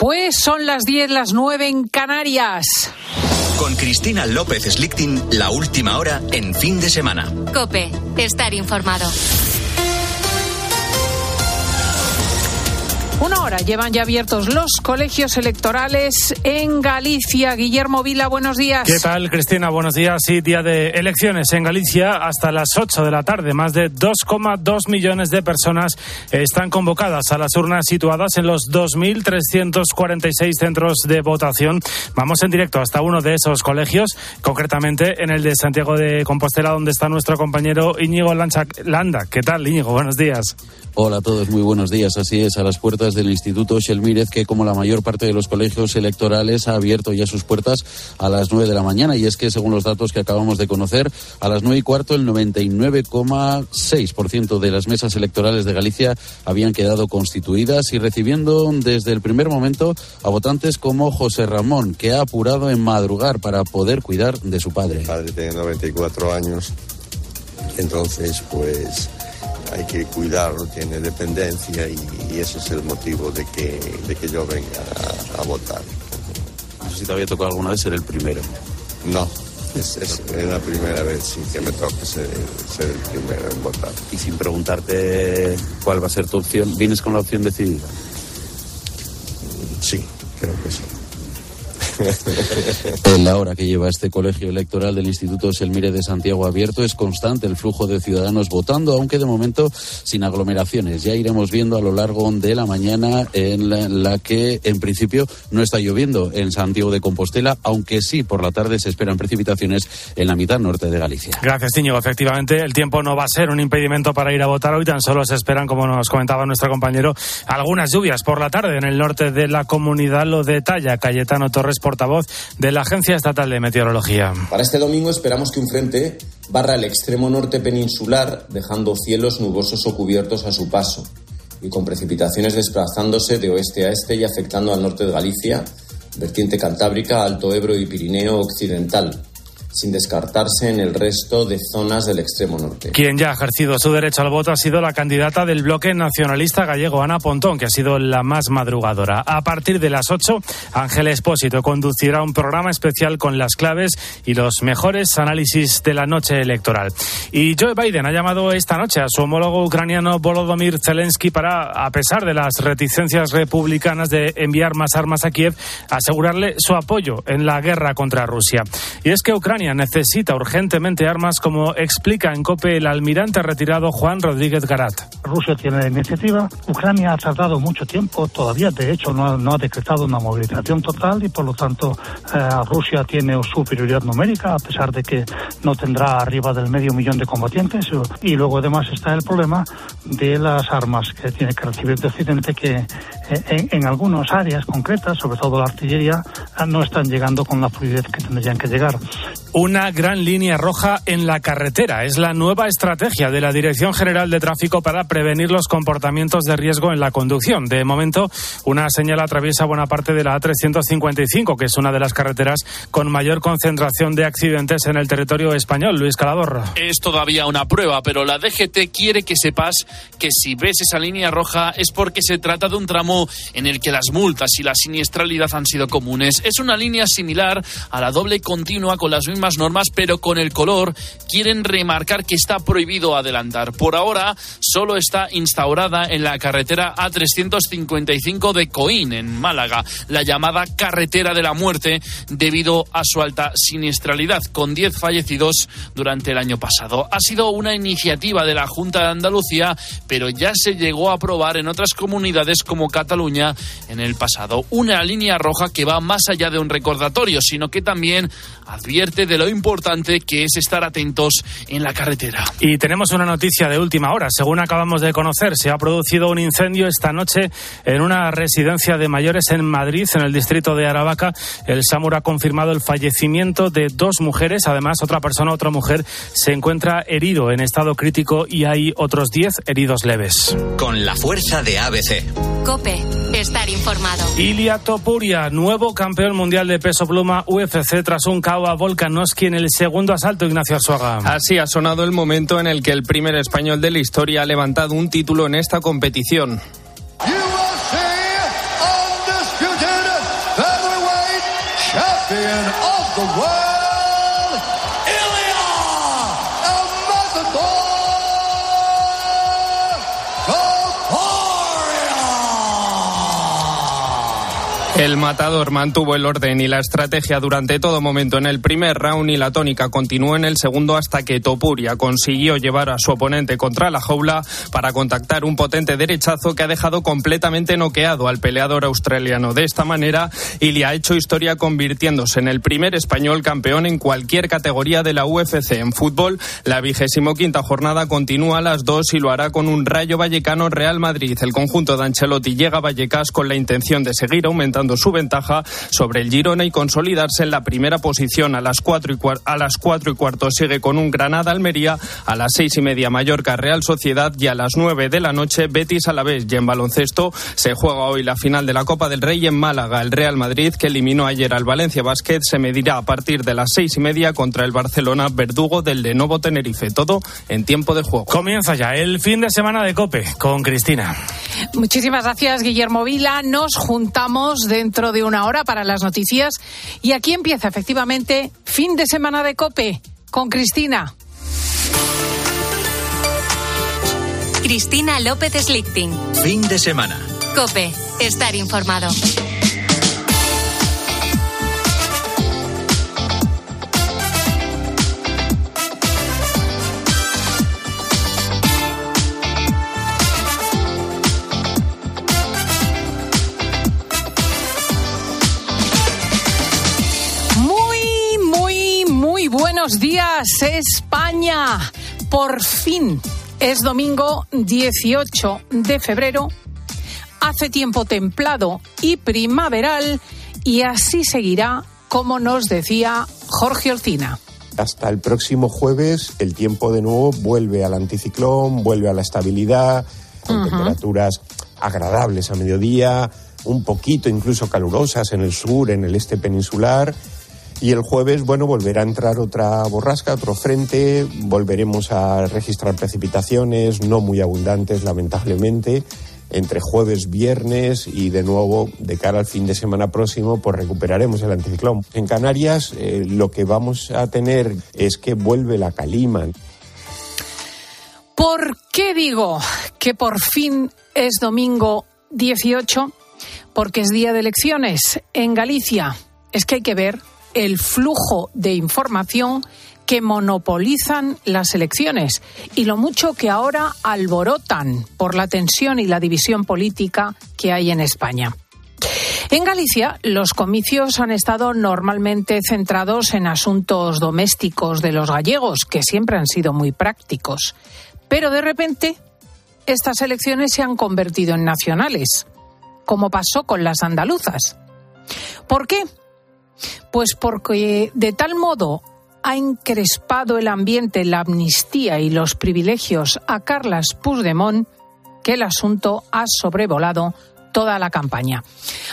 Pues son las 10, las 9 en Canarias. Con Cristina López Slichting, la última hora en fin de semana. Cope, estar informado. Una hora llevan ya abiertos los colegios electorales en Galicia. Guillermo Vila, buenos días. ¿Qué tal, Cristina? Buenos días. Sí, día de elecciones en Galicia hasta las 8 de la tarde. Más de 2,2 millones de personas están convocadas a las urnas situadas en los 2.346 centros de votación. Vamos en directo hasta uno de esos colegios, concretamente en el de Santiago de Compostela, donde está nuestro compañero Íñigo Landa. ¿Qué tal, Íñigo? Buenos días. Hola a todos, muy buenos días. Así es, a las puertas del Instituto Shelmírez, que como la mayor parte de los colegios electorales ha abierto ya sus puertas a las nueve de la mañana. Y es que, según los datos que acabamos de conocer, a las nueve y cuarto el 99,6% de las mesas electorales de Galicia habían quedado constituidas y recibiendo desde el primer momento a votantes como José Ramón, que ha apurado en madrugar para poder cuidar de su padre. Mi padre tiene 94 años, entonces pues hay que cuidarlo, tiene dependencia y, y, ese es el motivo de que, de que yo venga a, a, votar. No sé si te había tocado alguna vez ser el primero. No, es, es, es la primera vez sí, que me toca ser, ser, el primero en votar. Y sin preguntarte cuál va a ser tu opción, ¿vienes con la opción decidida? Sí, creo que sí. En la hora que lleva este colegio electoral del Instituto Selmire de Santiago abierto es constante el flujo de ciudadanos votando, aunque de momento sin aglomeraciones. Ya iremos viendo a lo largo de la mañana en la, la que en principio no está lloviendo en Santiago de Compostela, aunque sí por la tarde se esperan precipitaciones en la mitad norte de Galicia. Gracias, Íñigo. Efectivamente, el tiempo no va a ser un impedimento para ir a votar hoy, tan solo se esperan, como nos comentaba nuestro compañero, algunas lluvias por la tarde en el norte de la comunidad. Lo detalla Cayetano Torres portavoz de la Agencia Estatal de Meteorología. Para este domingo esperamos que un frente barra el extremo norte peninsular, dejando cielos nubosos o cubiertos a su paso, y con precipitaciones desplazándose de oeste a este y afectando al norte de Galicia, vertiente cantábrica, Alto Ebro y Pirineo occidental sin descartarse en el resto de zonas del extremo norte. Quien ya ha ejercido su derecho al voto ha sido la candidata del bloque nacionalista gallego, Ana Pontón, que ha sido la más madrugadora. A partir de las 8, Ángel Espósito conducirá un programa especial con las claves y los mejores análisis de la noche electoral. Y Joe Biden ha llamado esta noche a su homólogo ucraniano Volodymyr Zelensky para, a pesar de las reticencias republicanas de enviar más armas a Kiev, asegurarle su apoyo en la guerra contra Rusia. Y es que Ucrania necesita urgentemente armas, como explica en COPE el almirante retirado Juan Rodríguez Garat. Rusia tiene la iniciativa, Ucrania ha tardado mucho tiempo, todavía de hecho no ha, no ha decretado una movilización total y por lo tanto eh, Rusia tiene superioridad numérica a pesar de que no tendrá arriba del medio millón de combatientes y luego además está el problema de las armas que tiene que recibir de Occidente que eh, en, en algunas áreas concretas, sobre todo la artillería, no están llegando con la fluidez que tendrían que llegar. Una gran línea roja en la carretera es la nueva estrategia de la Dirección General de Tráfico para prevenir los comportamientos de riesgo en la conducción. De momento, una señal atraviesa buena parte de la A355, que es una de las carreteras con mayor concentración de accidentes en el territorio español. Luis Calador. Es todavía una prueba, pero la DGT quiere que sepas que si ves esa línea roja es porque se trata de un tramo en el que las multas y la siniestralidad han sido comunes. Es una línea similar a la doble continua con las mismas normas, pero con el color quieren remarcar que está prohibido adelantar. Por ahora solo está instaurada en la carretera A355 de Coín, en Málaga, la llamada carretera de la muerte debido a su alta siniestralidad, con 10 fallecidos durante el año pasado. Ha sido una iniciativa de la Junta de Andalucía, pero ya se llegó a aprobar en otras comunidades como Cataluña en el pasado. Una línea roja que va más allá de un recordatorio, sino que también advierte de lo importante que es estar atentos en la carretera. Y tenemos una noticia de última hora. Según acabamos de conocer, se ha producido un incendio esta noche en una residencia de mayores en Madrid, en el distrito de Aravaca. El SAMUR ha confirmado el fallecimiento de dos mujeres. Además, otra persona, otra mujer, se encuentra herido en estado crítico y hay otros 10 heridos leves. Con la fuerza de ABC. Cope, estar informado. Ilia Topuria, nuevo campeón mundial de peso pluma UFC tras un KO a Noski en el segundo asalto, Ignacio Arzuaga. Así ha sonado el momento en el que el primer español de la historia ha levantado un título en esta competición. El matador mantuvo el orden y la estrategia durante todo momento en el primer round y la tónica continuó en el segundo hasta que Topuria consiguió llevar a su oponente contra la jaula para contactar un potente derechazo que ha dejado completamente noqueado al peleador australiano. De esta manera, le ha hecho historia convirtiéndose en el primer español campeón en cualquier categoría de la UFC. En fútbol, la vigésimo quinta jornada continúa a las dos y lo hará con un Rayo Vallecano Real Madrid. El conjunto de Ancelotti llega a Vallecas con la intención de seguir aumentando su ventaja sobre el Girona y consolidarse en la primera posición. A las cuatro y, a las cuatro y cuarto sigue con un Granada Almería, a las seis y media Mallorca Real Sociedad y a las nueve de la noche Betis a la vez. Y en baloncesto se juega hoy la final de la Copa del Rey en Málaga. El Real Madrid, que eliminó ayer al Valencia Basket, se medirá a partir de las seis y media contra el Barcelona Verdugo del Lenovo Tenerife. Todo en tiempo de juego. Comienza ya el fin de semana de Cope con Cristina. Muchísimas gracias, Guillermo Vila. Nos juntamos dentro de una hora para las noticias. Y aquí empieza efectivamente fin de semana de Cope con Cristina. Cristina López Slichting. Fin de semana. Cope, estar informado. Buenos días, España. Por fin es domingo 18 de febrero. Hace tiempo templado y primaveral y así seguirá, como nos decía Jorge Olcina. Hasta el próximo jueves el tiempo de nuevo vuelve al anticiclón, vuelve a la estabilidad, con temperaturas agradables a mediodía, un poquito incluso calurosas en el sur, en el este peninsular. Y el jueves, bueno, volverá a entrar otra borrasca, otro frente, volveremos a registrar precipitaciones no muy abundantes, lamentablemente, entre jueves, viernes y de nuevo de cara al fin de semana próximo, pues recuperaremos el anticiclón. En Canarias eh, lo que vamos a tener es que vuelve la calima. ¿Por qué digo que por fin es domingo 18? Porque es día de elecciones en Galicia. Es que hay que ver el flujo de información que monopolizan las elecciones y lo mucho que ahora alborotan por la tensión y la división política que hay en España. En Galicia, los comicios han estado normalmente centrados en asuntos domésticos de los gallegos, que siempre han sido muy prácticos. Pero de repente, estas elecciones se han convertido en nacionales, como pasó con las andaluzas. ¿Por qué? Pues porque de tal modo ha encrespado el ambiente la amnistía y los privilegios a Carlas Puigdemont que el asunto ha sobrevolado toda la campaña.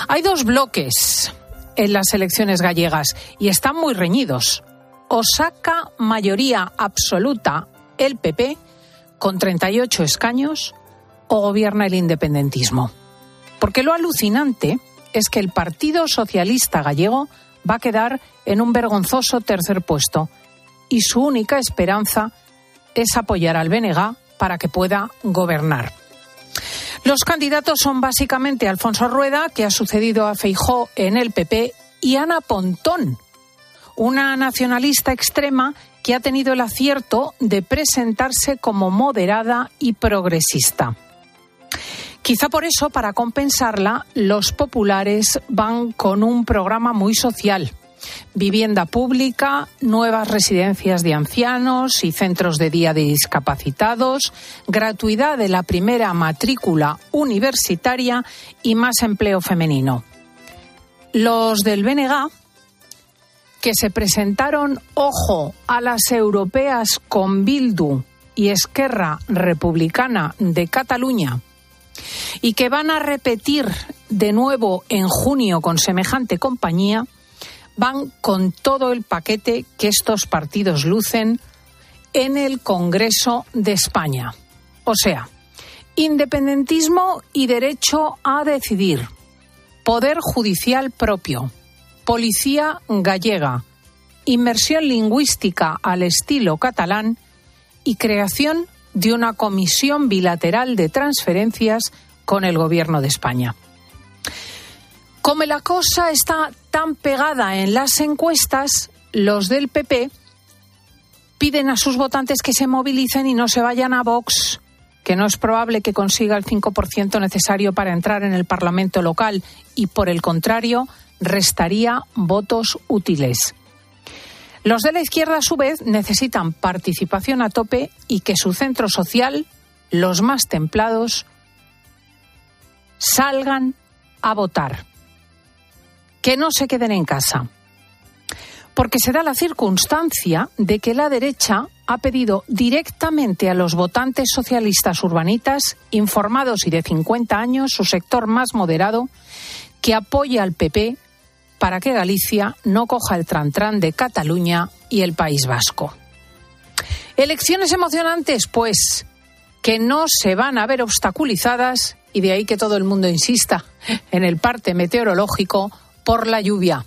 Hay dos bloques en las elecciones gallegas y están muy reñidos. O saca mayoría absoluta el PP con 38 escaños o gobierna el independentismo. Porque lo alucinante es que el Partido Socialista Gallego va a quedar en un vergonzoso tercer puesto y su única esperanza es apoyar al BNG para que pueda gobernar. Los candidatos son básicamente Alfonso Rueda, que ha sucedido a Feijó en el PP, y Ana Pontón, una nacionalista extrema que ha tenido el acierto de presentarse como moderada y progresista. Quizá por eso, para compensarla, los populares van con un programa muy social. Vivienda pública, nuevas residencias de ancianos y centros de día de discapacitados, gratuidad de la primera matrícula universitaria y más empleo femenino. Los del BNG, que se presentaron, ojo, a las europeas con Bildu y Esquerra Republicana de Cataluña, y que van a repetir de nuevo en junio con semejante compañía, van con todo el paquete que estos partidos lucen en el Congreso de España. O sea, independentismo y derecho a decidir, poder judicial propio, policía gallega, inmersión lingüística al estilo catalán y creación de una comisión bilateral de transferencias con el Gobierno de España. Como la cosa está tan pegada en las encuestas, los del PP piden a sus votantes que se movilicen y no se vayan a Vox, que no es probable que consiga el 5% necesario para entrar en el Parlamento local y, por el contrario, restaría votos útiles. Los de la izquierda, a su vez, necesitan participación a tope y que su centro social, los más templados, salgan a votar. Que no se queden en casa. Porque se da la circunstancia de que la derecha ha pedido directamente a los votantes socialistas urbanitas, informados y de 50 años, su sector más moderado, que apoye al PP para que Galicia no coja el trantrán de Cataluña y el País Vasco. Elecciones emocionantes, pues, que no se van a ver obstaculizadas y de ahí que todo el mundo insista en el parte meteorológico por la lluvia.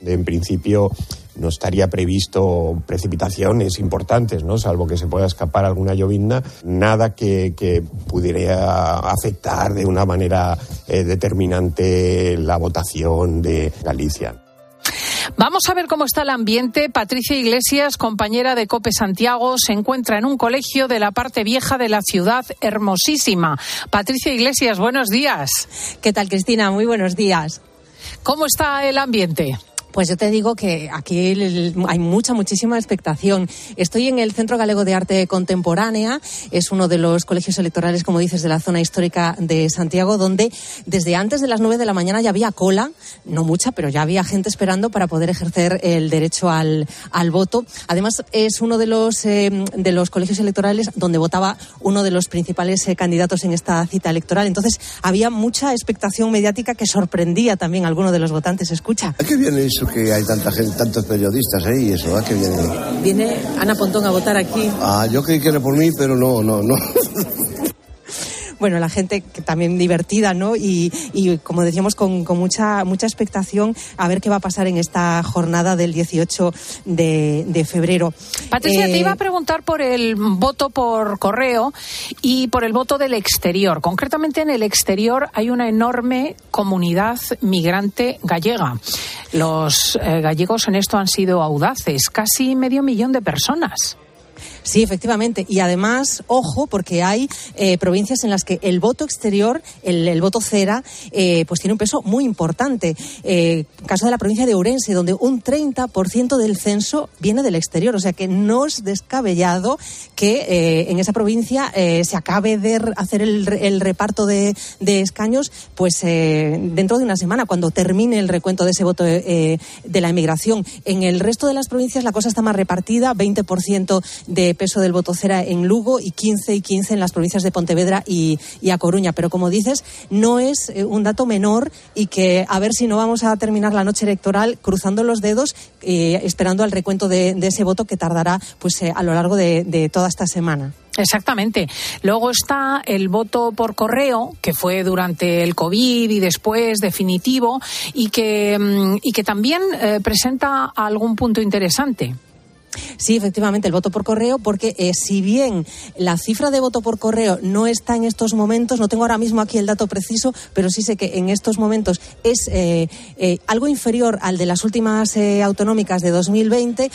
En principio no estaría previsto precipitaciones importantes, ¿no? salvo que se pueda escapar alguna llovizna, nada que, pudiera afectar de una manera eh, determinante la votación de Galicia. Vamos a ver cómo está el ambiente. Patricia Iglesias, compañera de Cope Santiago, se encuentra en un colegio de la parte vieja de la ciudad hermosísima. Patricia Iglesias, buenos días. ¿Qué tal, Cristina? Muy buenos días. ¿Cómo está el ambiente? Pues yo te digo que aquí hay mucha, muchísima expectación. Estoy en el Centro Galego de Arte Contemporánea, es uno de los colegios electorales, como dices, de la zona histórica de Santiago, donde desde antes de las nueve de la mañana ya había cola, no mucha, pero ya había gente esperando para poder ejercer el derecho al, al voto. Además, es uno de los, eh, de los colegios electorales donde votaba uno de los principales eh, candidatos en esta cita electoral. Entonces, había mucha expectación mediática que sorprendía también a algunos de los votantes. Escucha. qué viene que hay tanta gente, tantos periodistas ahí y eso, ¿a qué viene? Viene Ana Pontón a votar aquí. Ah, yo creí que era por mí, pero no, no, no. bueno, la gente que también divertida, ¿no? Y, como decíamos, con, mucha, mucha expectación a ver qué va a pasar en esta jornada del 18 de, febrero. Patricia, te iba a eh, preguntar por el voto por correo y por el voto del exterior. Concretamente en el exterior hay una enorme comunidad migrante gallega. Los eh, gallegos en esto han sido audaces, casi medio millón de personas. Sí, efectivamente. Y además, ojo, porque hay eh, provincias en las que el voto exterior, el, voto cera, eh, pues tiene un peso muy importante. Eh, caso de la provincia de Ourense, donde un 30% del censo viene del exterior. O sea que no es descabellado que en esa provincia se acabe de hacer el, reparto de, escaños, pues dentro de una semana, cuando termine el recuento de ese voto de la emigración. En el resto de las provincias la cosa está más repartida, 20% de peso del voto cera en Lugo y 15 y 15 en las provincias de Pontevedra y, A Coruña. Pero como dices, no es eh, un dato menor y que a ver si no vamos a terminar la noche electoral cruzando los dedos, eh, esperando al recuento de, ese voto que tardará pues eh, a lo largo de, toda esta semana. Exactamente. Luego está el voto por correo, que fue durante el COVID y después definitivo, y que, mm, y que también presenta algún punto interesante. Sí, efectivamente, el voto por correo, porque eh, si bien la cifra de voto por correo no está en estos momentos, no tengo ahora mismo aquí el dato preciso, pero sí sé que en estos momentos es eh, eh, algo inferior al de las últimas autonómicas de 2020,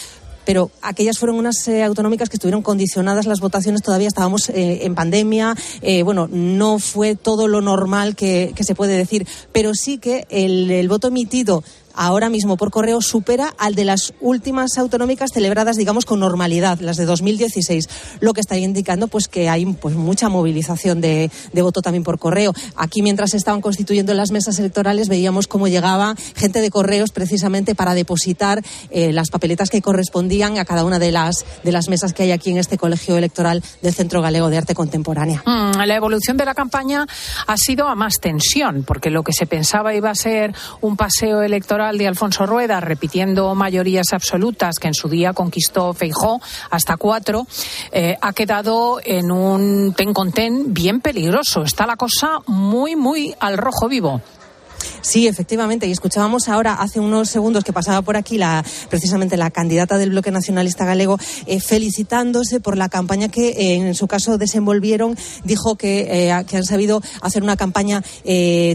pero aquellas fueron unas autonómicas que estuvieron condicionadas las votaciones, todavía estábamos en pandemia, bueno, no fue todo lo normal que, se puede decir, pero sí que el voto emitido ahora mismo por correo supera al de las últimas autonómicas celebradas, digamos, con normalidad, las de 2016, lo que está indicando pues que hay pues mucha movilización de, voto también por correo. Aquí, mientras se estaban constituyendo las mesas electorales, veíamos cómo llegaba gente de correos precisamente para depositar eh, las papeletas que correspondían a cada una de las, de las mesas que hay aquí en este colegio electoral del Centro Galego de Arte Contemporánea. Mm, la evolución de la campaña ha sido a más tensión, porque lo que se pensaba iba a ser un paseo electoral de Alfonso Rueda, repitiendo mayorías absolutas que en su día conquistó Feijó hasta cuatro, eh, ha quedado en un ten con ten bien peligroso. Está la cosa muy, muy al rojo vivo. Sí, efectivamente. Y escuchábamos ahora, hace unos segundos, que pasaba por aquí la, precisamente la candidata del Bloque Nacionalista Galego, eh, felicitándose por la campaña que eh, en su caso desenvolvieron. Dijo que, eh, que han sabido hacer una campaña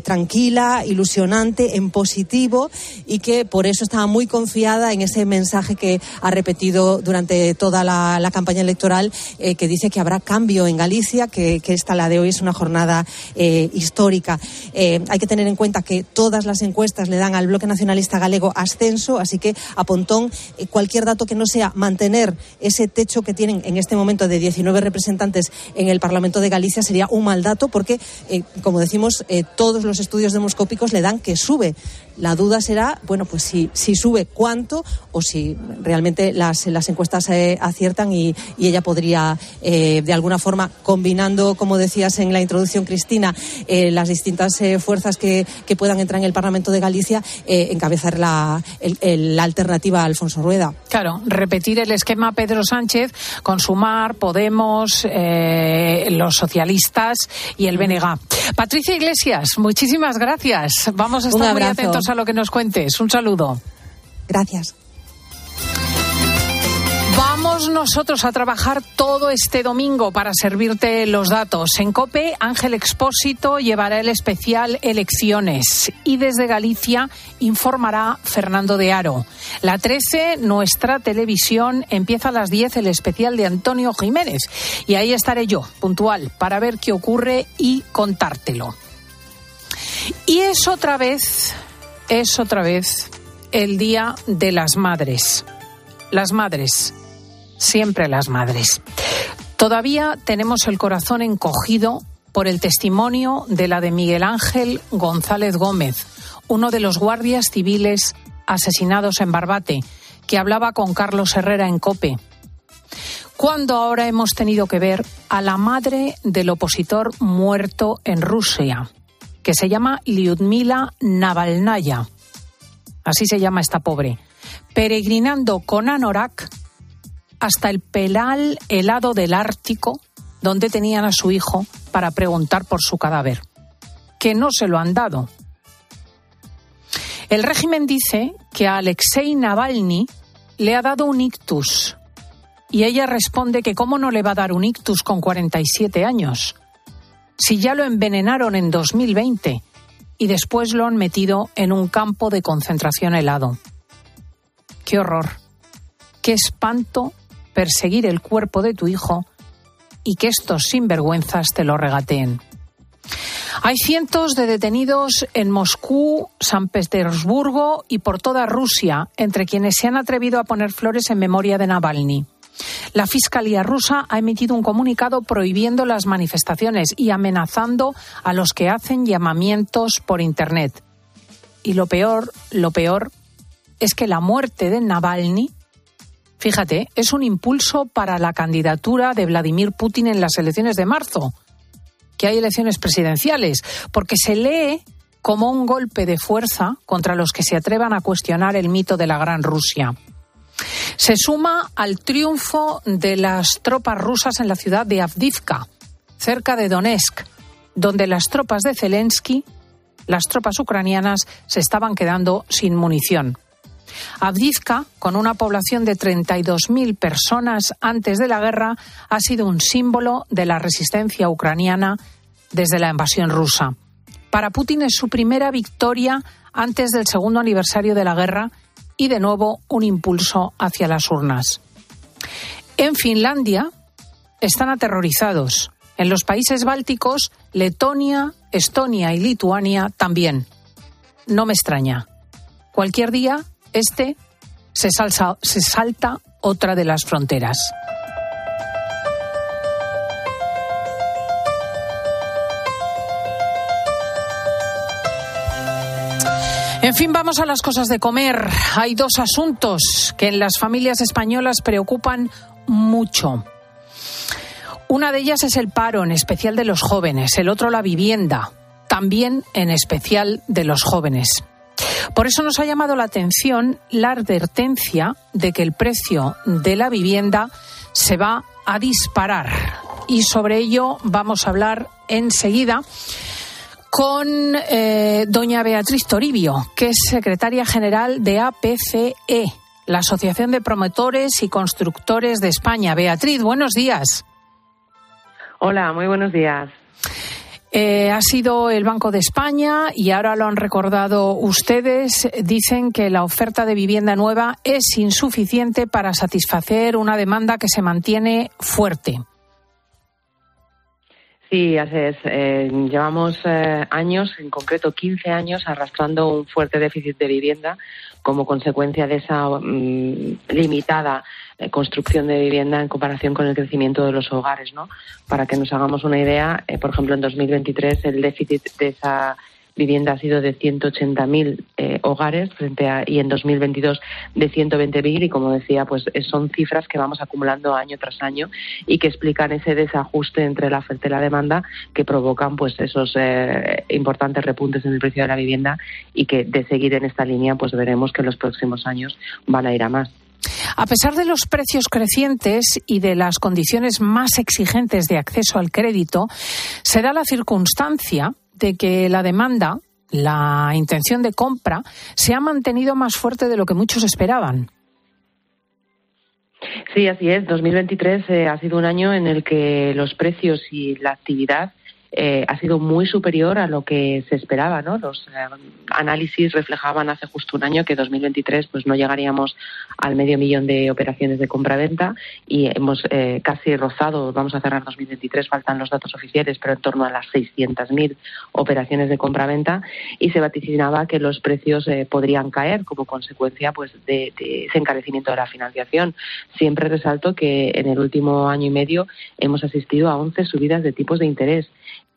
tranquila, ilusionante, en positivo y que por eso estaba muy confiada en ese mensaje que ha repetido durante toda la, campaña electoral, que dice que habrá cambio en Galicia, que, que esta la de hoy es una jornada histórica. hay que tener en cuenta que todas las encuestas le dan al bloque nacionalista galego ascenso, así que a Pontón eh, cualquier dato que no sea mantener ese techo que tienen en este momento de 19 representantes en el Parlamento de Galicia sería un mal dato porque, eh, como decimos, eh, todos los estudios demoscópicos le dan que sube. La duda será, bueno, pues si, si sube cuánto o si realmente las, las encuestas aciertan y, ella podría, de alguna forma, combinando, como decías en la introducción, Cristina, las distintas fuerzas que, que puedan entrar en el Parlamento de Galicia, eh, encabezar la, la, alternativa a Alfonso Rueda. Claro, repetir el esquema Pedro Sánchez con Sumar, Podemos, eh, los socialistas y el BNG. Patricia Iglesias, muchísimas gracias. Vamos a estar muy atentos a lo que nos cuentes. Un saludo. Gracias. Vamos nosotros a trabajar todo este domingo para servirte los datos. En COPE, Ángel Expósito llevará el especial Elecciones y desde Galicia informará Fernando de Aro. La 13, nuestra televisión, empieza a las 10 el especial de Antonio Jiménez y ahí estaré yo, puntual, para ver qué ocurre y contártelo. Y es otra vez, es otra vez el Día de las Madres. Las madres siempre las madres. Todavía tenemos el corazón encogido por el testimonio de la de Miguel Ángel González Gómez, uno de los guardias civiles asesinados en Barbate, que hablaba con Carlos Herrera en Cope. Cuando ahora hemos tenido que ver a la madre del opositor muerto en Rusia, que se llama Lyudmila Navalnaya. Así se llama esta pobre. Peregrinando con Anorak hasta el pelal helado del Ártico, donde tenían a su hijo para preguntar por su cadáver, que no se lo han dado. El régimen dice que a Alexei Navalny le ha dado un ictus y ella responde que cómo no le va a dar un ictus con 47 años, si ya lo envenenaron en 2020 y después lo han metido en un campo de concentración helado. Qué horror, qué espanto perseguir el cuerpo de tu hijo y que estos sinvergüenzas te lo regateen. Hay cientos de detenidos en Moscú, San Petersburgo y por toda Rusia, entre quienes se han atrevido a poner flores en memoria de Navalny. La Fiscalía rusa ha emitido un comunicado prohibiendo las manifestaciones y amenazando a los que hacen llamamientos por Internet. Y lo peor, lo peor, es que la muerte de Navalny Fíjate, es un impulso para la candidatura de Vladimir Putin en las elecciones de marzo, que hay elecciones presidenciales, porque se lee como un golpe de fuerza contra los que se atrevan a cuestionar el mito de la Gran Rusia. Se suma al triunfo de las tropas rusas en la ciudad de Avdivka, cerca de Donetsk, donde las tropas de Zelensky, las tropas ucranianas, se estaban quedando sin munición. Avdivka, con una población de 32.000 personas antes de la guerra, ha sido un símbolo de la resistencia ucraniana desde la invasión rusa. Para Putin es su primera victoria antes del segundo aniversario de la guerra y de nuevo un impulso hacia las urnas. En Finlandia están aterrorizados. En los países bálticos, Letonia, Estonia y Lituania también. No me extraña. Cualquier día este se, se salta otra de las fronteras. En fin, vamos a las cosas de comer. Hay dos asuntos que en las familias españolas preocupan mucho. Una de ellas es el paro, en especial de los jóvenes, el otro la vivienda, también en especial de los jóvenes. Por eso nos ha llamado la atención la advertencia de que el precio de la vivienda se va a disparar. Y sobre ello vamos a hablar enseguida con eh, doña Beatriz Toribio, que es secretaria general de APCE, la Asociación de Promotores y Constructores de España. Beatriz, buenos días. Hola, muy buenos días. Eh, ha sido el Banco de España y ahora lo han recordado ustedes. Dicen que la oferta de vivienda nueva es insuficiente para satisfacer una demanda que se mantiene fuerte. Sí, así es. Eh, llevamos eh, años, en concreto 15 años, arrastrando un fuerte déficit de vivienda como consecuencia de esa mm, limitada eh, construcción de vivienda en comparación con el crecimiento de los hogares, ¿no? Para que nos hagamos una idea, por ejemplo, en 2023 el déficit de esa vivienda ha sido de 180.000 eh, hogares frente a, y en 2022 de 120.000 y como decía, pues eh, son cifras que vamos acumulando año tras año y que explican ese desajuste entre la oferta y la demanda que provocan pues esos eh, importantes repuntes en el precio de la vivienda y que de seguir en esta línea pues veremos que en los próximos años van a ir a más. A pesar de los precios crecientes y de las condiciones más exigentes de acceso al crédito, se da la circunstancia de que la demanda, la intención de compra, se ha mantenido más fuerte de lo que muchos esperaban. Sí, así es. 2023 eh, ha sido un año en el que los precios y la actividad eh, ha sido muy superior a lo que se esperaba. ¿no? Los eh, análisis reflejaban hace justo un año que 2023 pues no llegaríamos al medio millón de operaciones de compra-venta y hemos eh, casi rozado, vamos a cerrar 2023, faltan los datos oficiales, pero en torno a las 600.000 operaciones de compra-venta y se vaticinaba que los precios podrían caer como consecuencia pues de, de ese encarecimiento de la financiación. Siempre resalto que en el último año y medio hemos asistido a 11 subidas de tipos de interés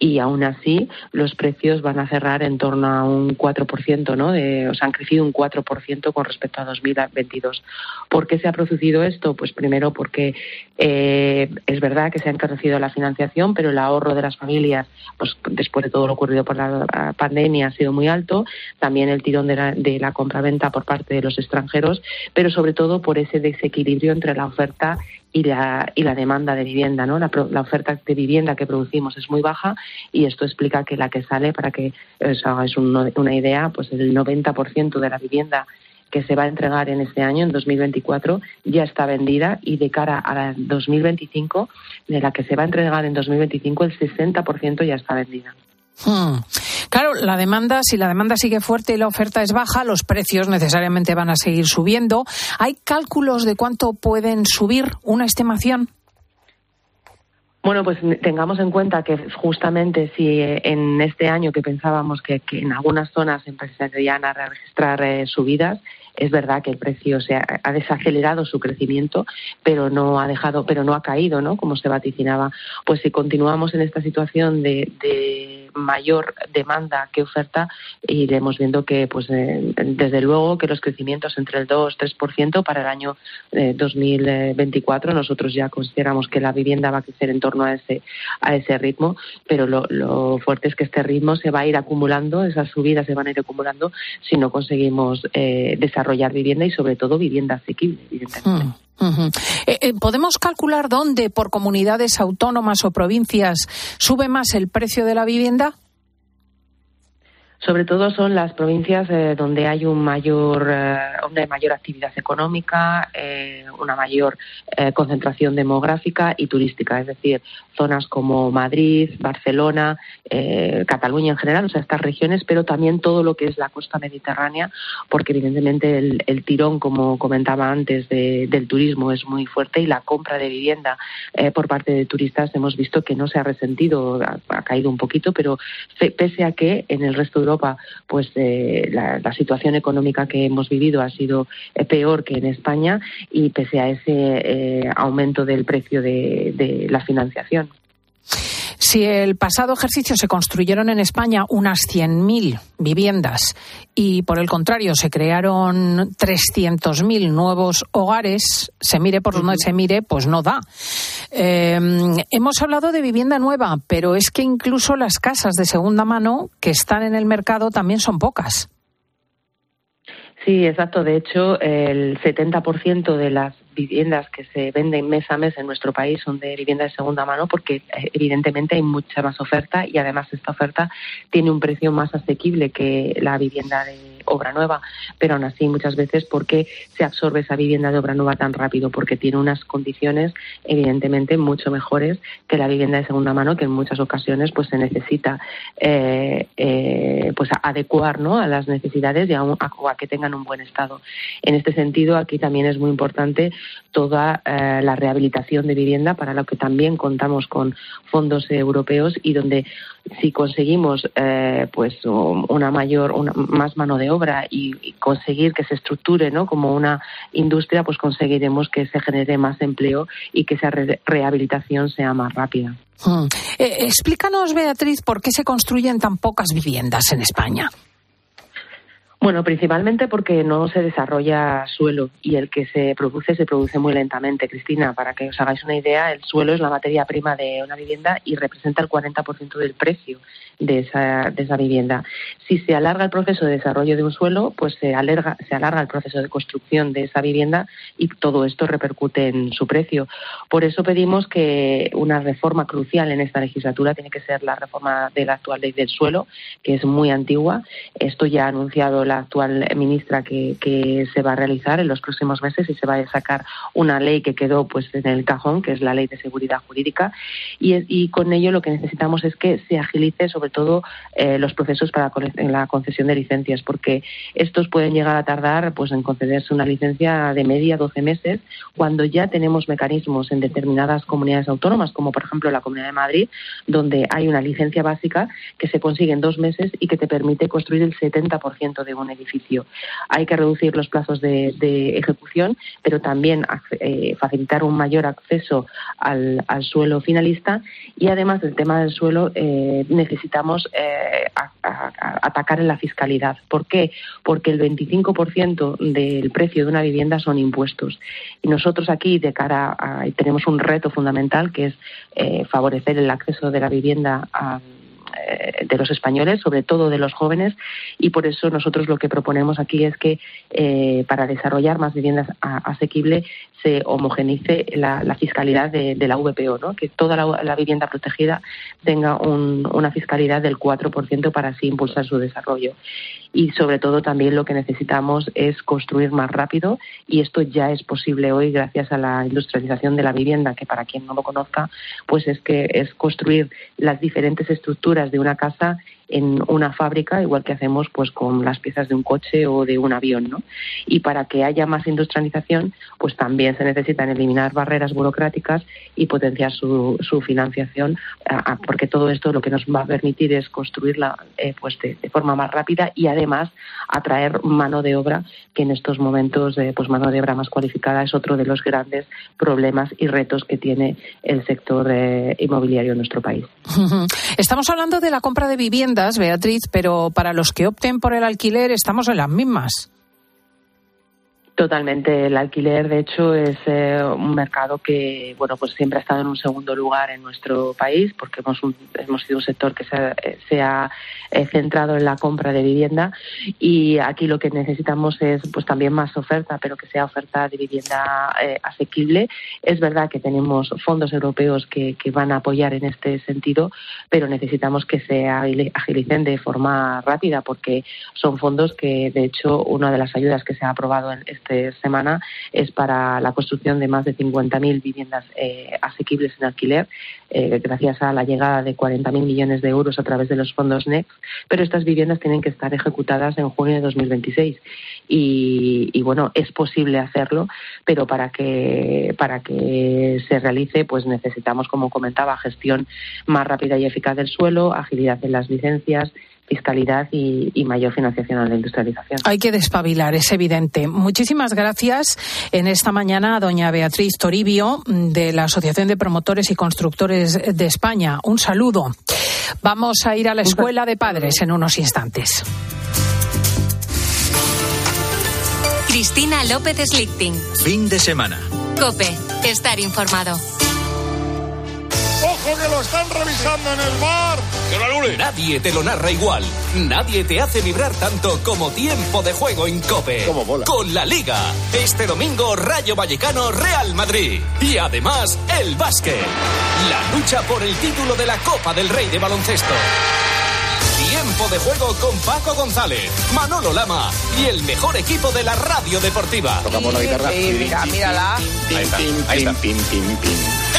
y aún así los precios van a cerrar en torno a un 4%, ¿no? De, o sea, han crecido un 4% con respecto a 2022. ¿Por qué se ha producido esto? Pues primero porque eh, es verdad que se ha encarecido la financiación, pero el ahorro de las familias, pues después de todo lo ocurrido por la pandemia, ha sido muy alto. También el tirón de la, de la compraventa por parte de los extranjeros, pero sobre todo por ese desequilibrio entre la oferta y la, y la demanda de vivienda, ¿no? La, la, oferta de vivienda que producimos es muy baja y esto explica que la que sale, para que os hagáis una idea, pues el 90% de la vivienda que se va a entregar en este año, en 2024, ya está vendida y de cara a la 2025, de la que se va a entregar en 2025, el 60% ya está vendida. Hmm. Claro, la demanda, si la demanda sigue fuerte y la oferta es baja, los precios necesariamente van a seguir subiendo. ¿Hay cálculos de cuánto pueden subir? ¿Una estimación? Bueno, pues tengamos en cuenta que justamente si en este año que pensábamos que, en algunas zonas empezarían a registrar eh, subidas, es verdad que el precio se ha, desacelerado su crecimiento, pero no ha dejado, pero no ha caído, ¿no? Como se vaticinaba. Pues si continuamos en esta situación de, mayor demanda que oferta, iremos viendo que, pues, eh, desde luego que los crecimientos entre el 2-3% para el año 2024, eh, nosotros ya consideramos que la vivienda va a crecer en torno a ese a ese ritmo, pero lo, fuerte es que este ritmo se va a ir acumulando, esas subidas se van a ir acumulando si no conseguimos eh, desarrollar desarrollar vivienda y sobre todo vivienda asequible, evidentemente. Mm, eh, eh, ¿Podemos calcular dónde por comunidades autónomas o provincias sube más el precio de la vivienda? sobre todo son las provincias eh, donde hay un mayor, una mayor actividad económica, una mayor concentración demográfica y turística, es decir, zonas como Madrid, Barcelona, eh, Cataluña en general, o sea, estas regiones, pero también todo lo que es la costa mediterránea, porque evidentemente el, tirón, como comentaba antes, del turismo es muy fuerte y la compra de vivienda eh, por parte de turistas hemos visto que no se ha resentido, ha, caído un poquito, pero pese a que en el resto de Europa, pues eh, la, situación económica que hemos vivido ha sido peor que en España y pese a ese aumento del precio de la financiación. Si el pasado ejercicio se construyeron en España unas 100.000 viviendas y, por el contrario, se crearon 300.000 nuevos hogares, se mire por donde se mire, pues no da. Em, hemos hablado de vivienda nueva, pero es que incluso las casas de segunda mano que están en el mercado también son pocas. Sí, exacto. De hecho, el 70% de las viviendas que se venden mes a mes en nuestro país son de vivienda de segunda mano porque eh, evidentemente hay mucha más oferta y además esta oferta tiene un precio más asequible que la vivienda de obra nueva, pero aún así muchas veces porque se absorbe esa vivienda de obra nueva tan rápido, porque tiene unas condiciones evidentemente mucho mejores que la vivienda de segunda mano, que en muchas ocasiones pues se necesita eh, eh, pues adecuar ¿no? a las necesidades y a, a, que tengan un buen estado. En este sentido, aquí también es muy importante toda eh, la rehabilitación de vivienda, para lo que también contamos con fondos europeos y donde si conseguimos eh, pues una mayor una, más mano de obra y, conseguir que se estructure no como una industria pues conseguiremos que se genere más empleo y que esa re rehabilitación sea más rápida. Hmm. eh, explícanos Beatriz por qué se construyen tan pocas viviendas en España bueno, principalmente porque no se desarrolla suelo y el que se produce se produce muy lentamente. Cristina, para que os hagáis una idea, el suelo es la materia prima de una vivienda y representa el 40% del precio de esa, de esa vivienda. Si se alarga el proceso de desarrollo de un suelo, pues se alarga, se alarga el proceso de construcción de esa vivienda y todo esto repercute en su precio. Por eso pedimos que una reforma crucial en esta legislatura tiene que ser la reforma de la actual ley del suelo, que es muy antigua. Esto ya ha anunciado la actual ministra que, se va a realizar en los próximos meses y se va a sacar una ley que quedó pues en el cajón, que es la ley de seguridad jurídica. Y, y con ello lo que necesitamos es que se agilice sobre todo eh, los procesos para la concesión de licencias, porque estos pueden llegar a tardar pues en concederse una licencia de media 12 meses, cuando ya tenemos mecanismos en determinadas comunidades autónomas, como por ejemplo la Comunidad de Madrid, donde hay una licencia básica que se consigue en dos meses y que te permite construir el 70% de un edificio. Hay que reducir los plazos de, de ejecución, pero también eh, facilitar un mayor acceso al, suelo finalista y además del tema del suelo eh, necesitamos eh, atacar en la fiscalidad. ¿Por qué? Porque el 25% del precio de una vivienda son impuestos. Y nosotros aquí, de cara a, tenemos un reto fundamental que es eh, favorecer el acceso de la vivienda a de los españoles, sobre todo de los jóvenes, y por eso nosotros lo que proponemos aquí es que eh, para desarrollar más viviendas asequibles se homogenice la, fiscalidad de, la VPO, ¿no? que toda la, la vivienda protegida tenga un, una fiscalidad del 4% para así impulsar su desarrollo. Y sobre todo también lo que necesitamos es construir más rápido y esto ya es posible hoy gracias a la industrialización de la vivienda, que para quien no lo conozca, pues es que es construir las diferentes estructuras de una casa en una fábrica, igual que hacemos pues con las piezas de un coche o de un avión, ¿no? Y para que haya más industrialización, pues también se necesitan eliminar barreras burocráticas y potenciar su, su financiación, porque todo esto lo que nos va a permitir es construirla eh, pues de, forma más rápida y además atraer mano de obra, que en estos momentos eh, pues mano de obra más cualificada es otro de los grandes problemas y retos que tiene el sector eh, inmobiliario en nuestro país. Estamos hablando de la compra de Beatriz, pero para los que opten por el alquiler estamos en las mismas. Totalmente. El alquiler, de hecho, es eh, un mercado que, bueno, pues siempre ha estado en un segundo lugar en nuestro país, porque hemos, un, hemos sido un sector que se, ha, se ha eh, centrado en la compra de vivienda y aquí lo que necesitamos es, pues también más oferta, pero que sea oferta de vivienda eh, asequible. Es verdad que tenemos fondos europeos que, que, van a apoyar en este sentido, pero necesitamos que se agilicen de forma rápida, porque son fondos que, de hecho, una de las ayudas que se ha aprobado en este esta semana es para la construcción de más de 50.000 viviendas eh, asequibles en alquiler, eh, gracias a la llegada de 40.000 millones de euros a través de los fondos NEXT, pero estas viviendas tienen que estar ejecutadas en junio de 2026. Y, y bueno, es posible hacerlo, pero para que, para que se realice, pues necesitamos, como comentaba, gestión más rápida y eficaz del suelo, agilidad en las licencias, fiscalidad y, y, mayor financiación a la industrialización. Hay que despabilar, es evidente. Muchísimas gracias en esta mañana a doña Beatriz Toribio de la Asociación de Promotores y Constructores de España. Un saludo. Vamos a ir a la escuela de padres en unos instantes. Cristina López Slichting. Fin de semana. Cope, estar informado. Lo están revisando en el bar. ¡Que lo anule! Nadie te lo narra igual. Nadie te hace vibrar tanto como tiempo de juego en Cope. Como bola. Con la Liga. Este domingo, Rayo Vallecano, Real Madrid. Y además, el básquet. La lucha por el título de la Copa del Rey de Baloncesto. Tiempo de juego con Paco González, Manolo Lama y el mejor equipo de la radio deportiva. Tocamos la guitarra. Sí, mira, mírala. Ahí está, ahí está.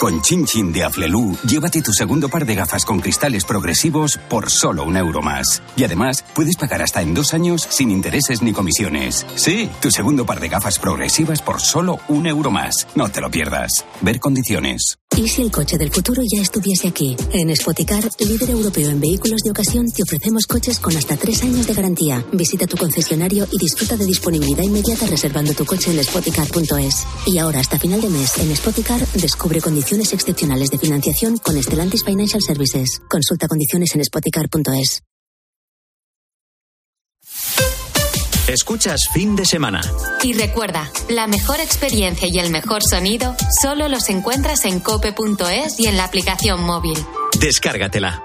Con Chin Chin de Aflelu, llévate tu segundo par de gafas con cristales progresivos por solo un euro más. Y además, puedes pagar hasta en dos años sin intereses ni comisiones. Sí, tu segundo par de gafas progresivas por solo un euro más. No te lo pierdas. Ver condiciones. ¿Y si el coche del futuro ya estuviese aquí? En Spoticar, líder europeo en vehículos de ocasión, te ofrecemos coches con hasta tres años de garantía. Visita tu concesionario y disfruta de disponibilidad inmediata reservando tu coche en spoticar.es. Y ahora, hasta final de mes, en Spoticar, descubre condiciones excepcionales de financiación con Stellantis Financial Services. Consulta condiciones en spoticar.es. Escuchas fin de semana. Y recuerda, la mejor experiencia y el mejor sonido solo los encuentras en cope.es y en la aplicación móvil. Descárgatela.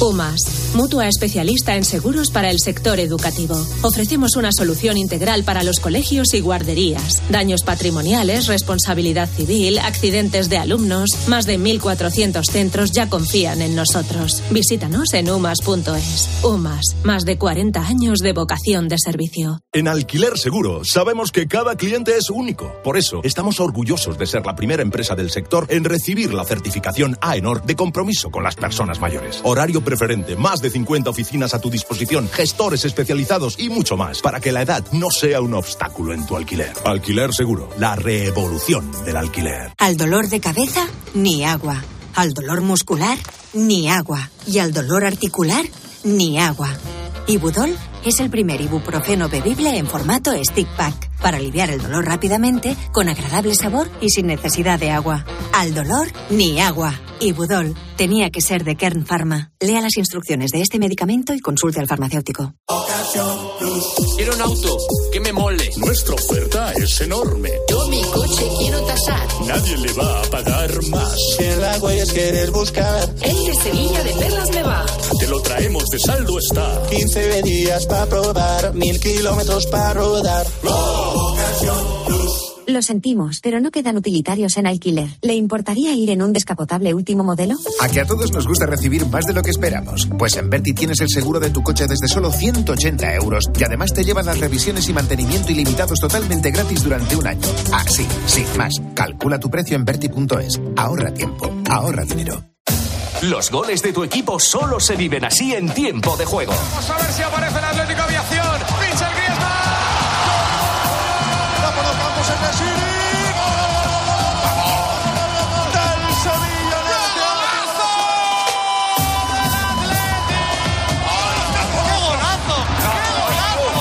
UMAS, mutua especialista en seguros para el sector educativo. Ofrecemos una solución integral para los colegios y guarderías. Daños patrimoniales, responsabilidad civil, accidentes de alumnos. Más de 1.400 centros ya confían en nosotros. Visítanos en umas.es. UMAS, más de 40 años de vocación de servicio. En Alquiler Seguro sabemos que cada cliente es único. Por eso estamos orgullosos de ser la primera empresa del sector en recibir la certificación AENOR de compromiso con las personas mayores. Horario preferente, más de 50 oficinas a tu disposición, gestores especializados y mucho más para que la edad no sea un obstáculo en tu alquiler. Alquiler Seguro, la revolución del alquiler. Al dolor de cabeza, ni agua. Al dolor muscular, ni agua. Y al dolor articular, ni agua. Ibudol es el primer ibuprofeno bebible en formato stick pack para aliviar el dolor rápidamente, con agradable sabor y sin necesidad de agua. Al dolor, ni agua. Ibudol tenía que ser de Kern Pharma. Lea las instrucciones de este medicamento y consulte al farmacéutico. Quiero un auto que me mole. Nuestra oferta es enorme. Yo mi coche quiero tasar. Nadie le va a pagar más. Si en las huellas quieres buscar. El de Sevilla de Perlas me va. Te lo traemos de saldo está. 15 días para probar, mil kilómetros para rodar. Lo sentimos, pero no quedan utilitarios en alquiler. ¿Le importaría ir en un descapotable último modelo? A que a todos nos gusta recibir más de lo que esperamos. Pues en Berti tienes el seguro de tu coche desde solo 180 euros y además te llevan las revisiones y mantenimiento ilimitados totalmente gratis durante un año. Ah, sí, sí, más. Calcula tu precio en Berti.es. Ahorra tiempo, ahorra dinero. Los goles de tu equipo solo se viven así en tiempo de juego. Vamos a ver si aparece el Atlético Aviación. Pincha el Griezmann. Da por los campos el Nesiri. Del Sevilla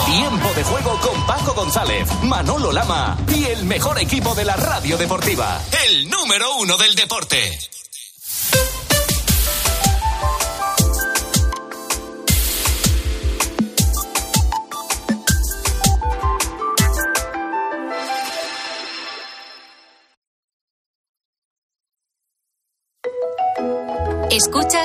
Tiempo de juego con Paco González, Manolo Lama y el mejor equipo de la radio deportiva. El número uno del deporte.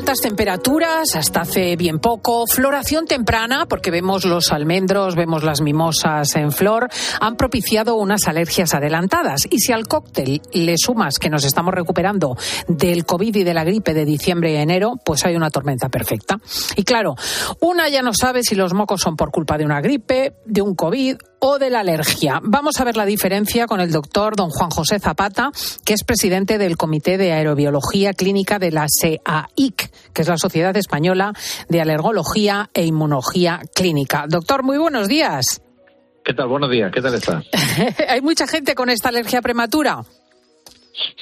Altas temperaturas, hasta hace bien poco, floración temprana, porque vemos los almendros, vemos las mimosas en flor, han propiciado unas alergias adelantadas. Y si al cóctel le sumas que nos estamos recuperando del COVID y de la gripe de diciembre y enero, pues hay una tormenta perfecta. Y claro, una ya no sabe si los mocos son por culpa de una gripe, de un COVID o de la alergia. Vamos a ver la diferencia con el doctor don Juan José Zapata, que es presidente del Comité de Aerobiología Clínica de la SEAIC, que es la Sociedad Española de Alergología e Inmunología Clínica. Doctor, muy buenos días. ¿Qué tal? Buenos días. ¿Qué tal está? ¿Hay mucha gente con esta alergia prematura?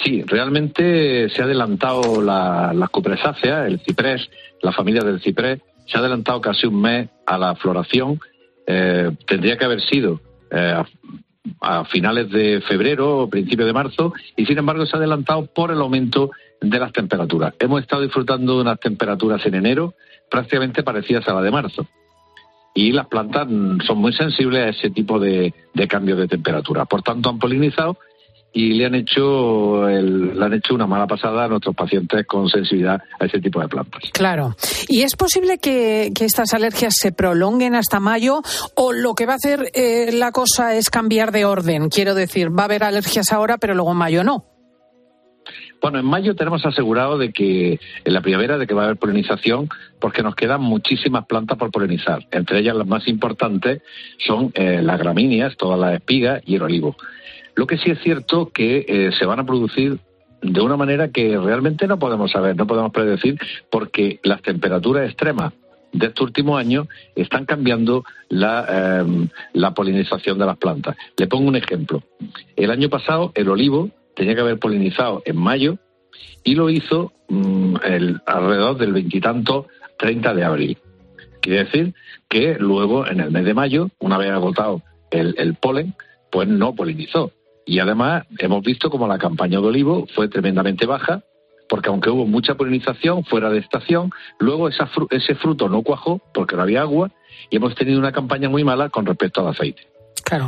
Sí, realmente se ha adelantado la, la cupresácea, el ciprés, la familia del ciprés, se ha adelantado casi un mes a la floración eh, tendría que haber sido eh, a, finales de febrero o principios de marzo y sin embargo se ha adelantado por el aumento de las temperaturas. Hemos estado disfrutando de unas temperaturas en enero prácticamente parecidas a la de marzo y las plantas son muy sensibles a ese tipo de, de cambios de temperatura. Por tanto, han polinizado y le han hecho le han hecho una mala pasada a nuestros pacientes con sensibilidad a ese tipo de plantas. Claro. ¿Y es posible que, estas alergias se prolonguen hasta mayo o lo que va a hacer eh, la cosa es cambiar de orden? Quiero decir, va a haber alergias ahora, pero luego en mayo no. Bueno, en mayo tenemos asegurado de que en la primavera de que va a haber polinización, porque nos quedan muchísimas plantas por polinizar. Entre ellas las más importantes son eh, las gramíneas, todas las espigas y el olivo. Lo que sí es cierto que eh, se van a producir de una manera que realmente no podemos saber, no podemos predecir, porque las temperaturas extremas de este último año están cambiando la, em, la, polinización de las plantas. Le pongo un ejemplo. El año pasado el olivo tenía que haber polinizado en mayo y lo hizo mm, el, alrededor del veintitanto 30 de abril. Quiere decir que luego, en el mes de mayo, una vez agotado el polen, pues no polinizó. Y además hemos visto como la campaña de olivo fue tremendamente baja, porque aunque hubo mucha polinización fuera de estación, luego ese fruto no cuajó porque no había agua y hemos tenido una campaña muy mala con respecto al aceite.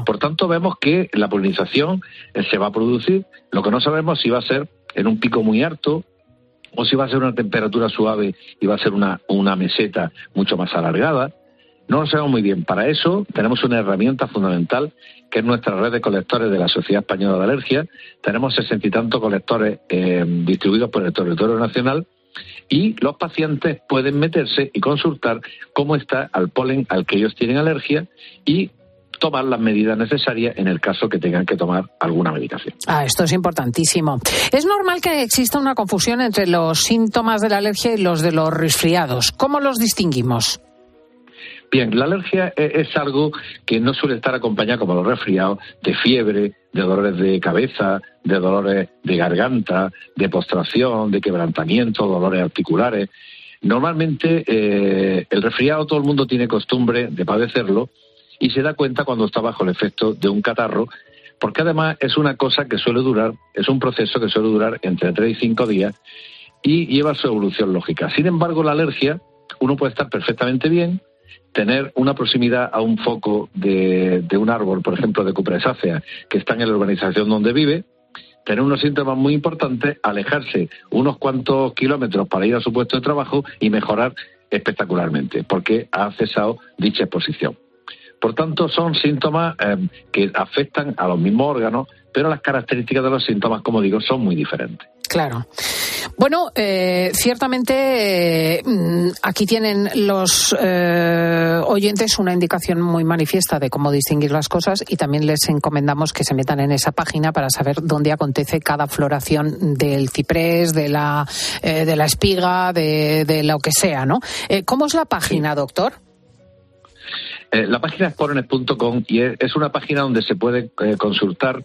Por tanto, vemos que la polinización eh, se va a producir. Lo que no sabemos si va a ser en un pico muy alto o si va a ser una temperatura suave y va a ser una, una meseta mucho más alargada. No lo sabemos muy bien. Para eso tenemos una herramienta fundamental que es nuestra red de colectores de la Sociedad Española de Alergia. Tenemos sesenta y tantos colectores eh, distribuidos por el territorio nacional y los pacientes pueden meterse y consultar cómo está el polen al que ellos tienen alergia y tomar las medidas necesarias en el caso que tengan que tomar alguna medicación. Ah, esto es importantísimo. Es normal que exista una confusión entre los síntomas de la alergia y los de los resfriados. ¿Cómo los distinguimos? Bien, la alergia e-, es, algo que no suele estar acompañado, como los resfriados, de fiebre, de dolores de cabeza, de dolores de garganta, de postración, de quebrantamiento, dolores articulares. Normalmente eh, el resfriado todo el mundo tiene costumbre de padecerlo y se da cuenta cuando está bajo el efecto de un catarro, porque además es una cosa que suele durar, es un proceso que suele durar entre 3 y 5 días y lleva su evolución lógica. Sin embargo, la alergia, uno puede estar perfectamente bien, tener una proximidad a un foco de, un árbol, por ejemplo, de cupresácea, que está en la urbanización donde vive, tener unos síntomas muy importantes, alejarse unos cuantos kilómetros para ir a su puesto de trabajo y mejorar espectacularmente, porque ha cesado dicha exposición. Por tanto, son síntomas eh, que afectan a los mismos órganos, pero las características de los síntomas, como digo, son muy diferentes. Claro. Bueno, eh, ciertamente eh, mm, aquí tienen los eh, oyentes una indicación muy manifiesta de cómo distinguir las cosas y también les encomendamos que se metan en esa página para saber dónde acontece cada floración del ciprés, de la, de la espiga, de, lo que sea, ¿no? ¿Cómo es la página, doctor? La página es porones.com y es una página donde se puede consultar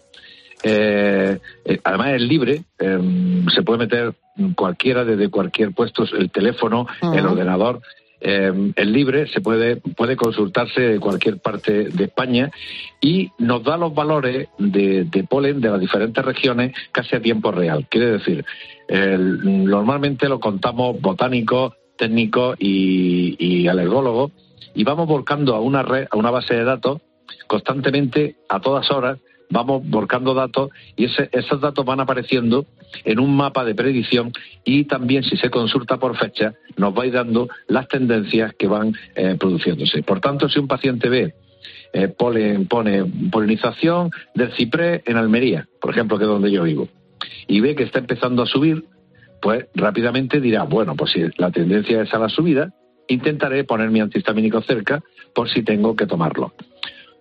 eh, eh, además es libre, em, se puede meter cualquiera desde cualquier puesto, el teléfono, el ordenador. Em, es libre, se puede, puede consultarse de cualquier parte de España y nos da los valores de, polen de las diferentes regiones casi a tiempo real. Quiere decir, normalmente lo contamos botánicos, técnicos y, y alergólogos y vamos volcando a una red, a una base de datos constantemente, a todas horas, vamos volcando datos y esos datos van apareciendo en un mapa de predicción y también si se consulta por fecha nos va a ir dando las tendencias que van eh, produciéndose. Por tanto, si un paciente ve eh, pone polinización del ciprés en Almería, por ejemplo, que es donde yo vivo, y ve que está empezando a subir, pues rápidamente dirá, bueno, pues si la tendencia es a la subida, intentaré poner mi antihistamínico cerca por si tengo que tomarlo.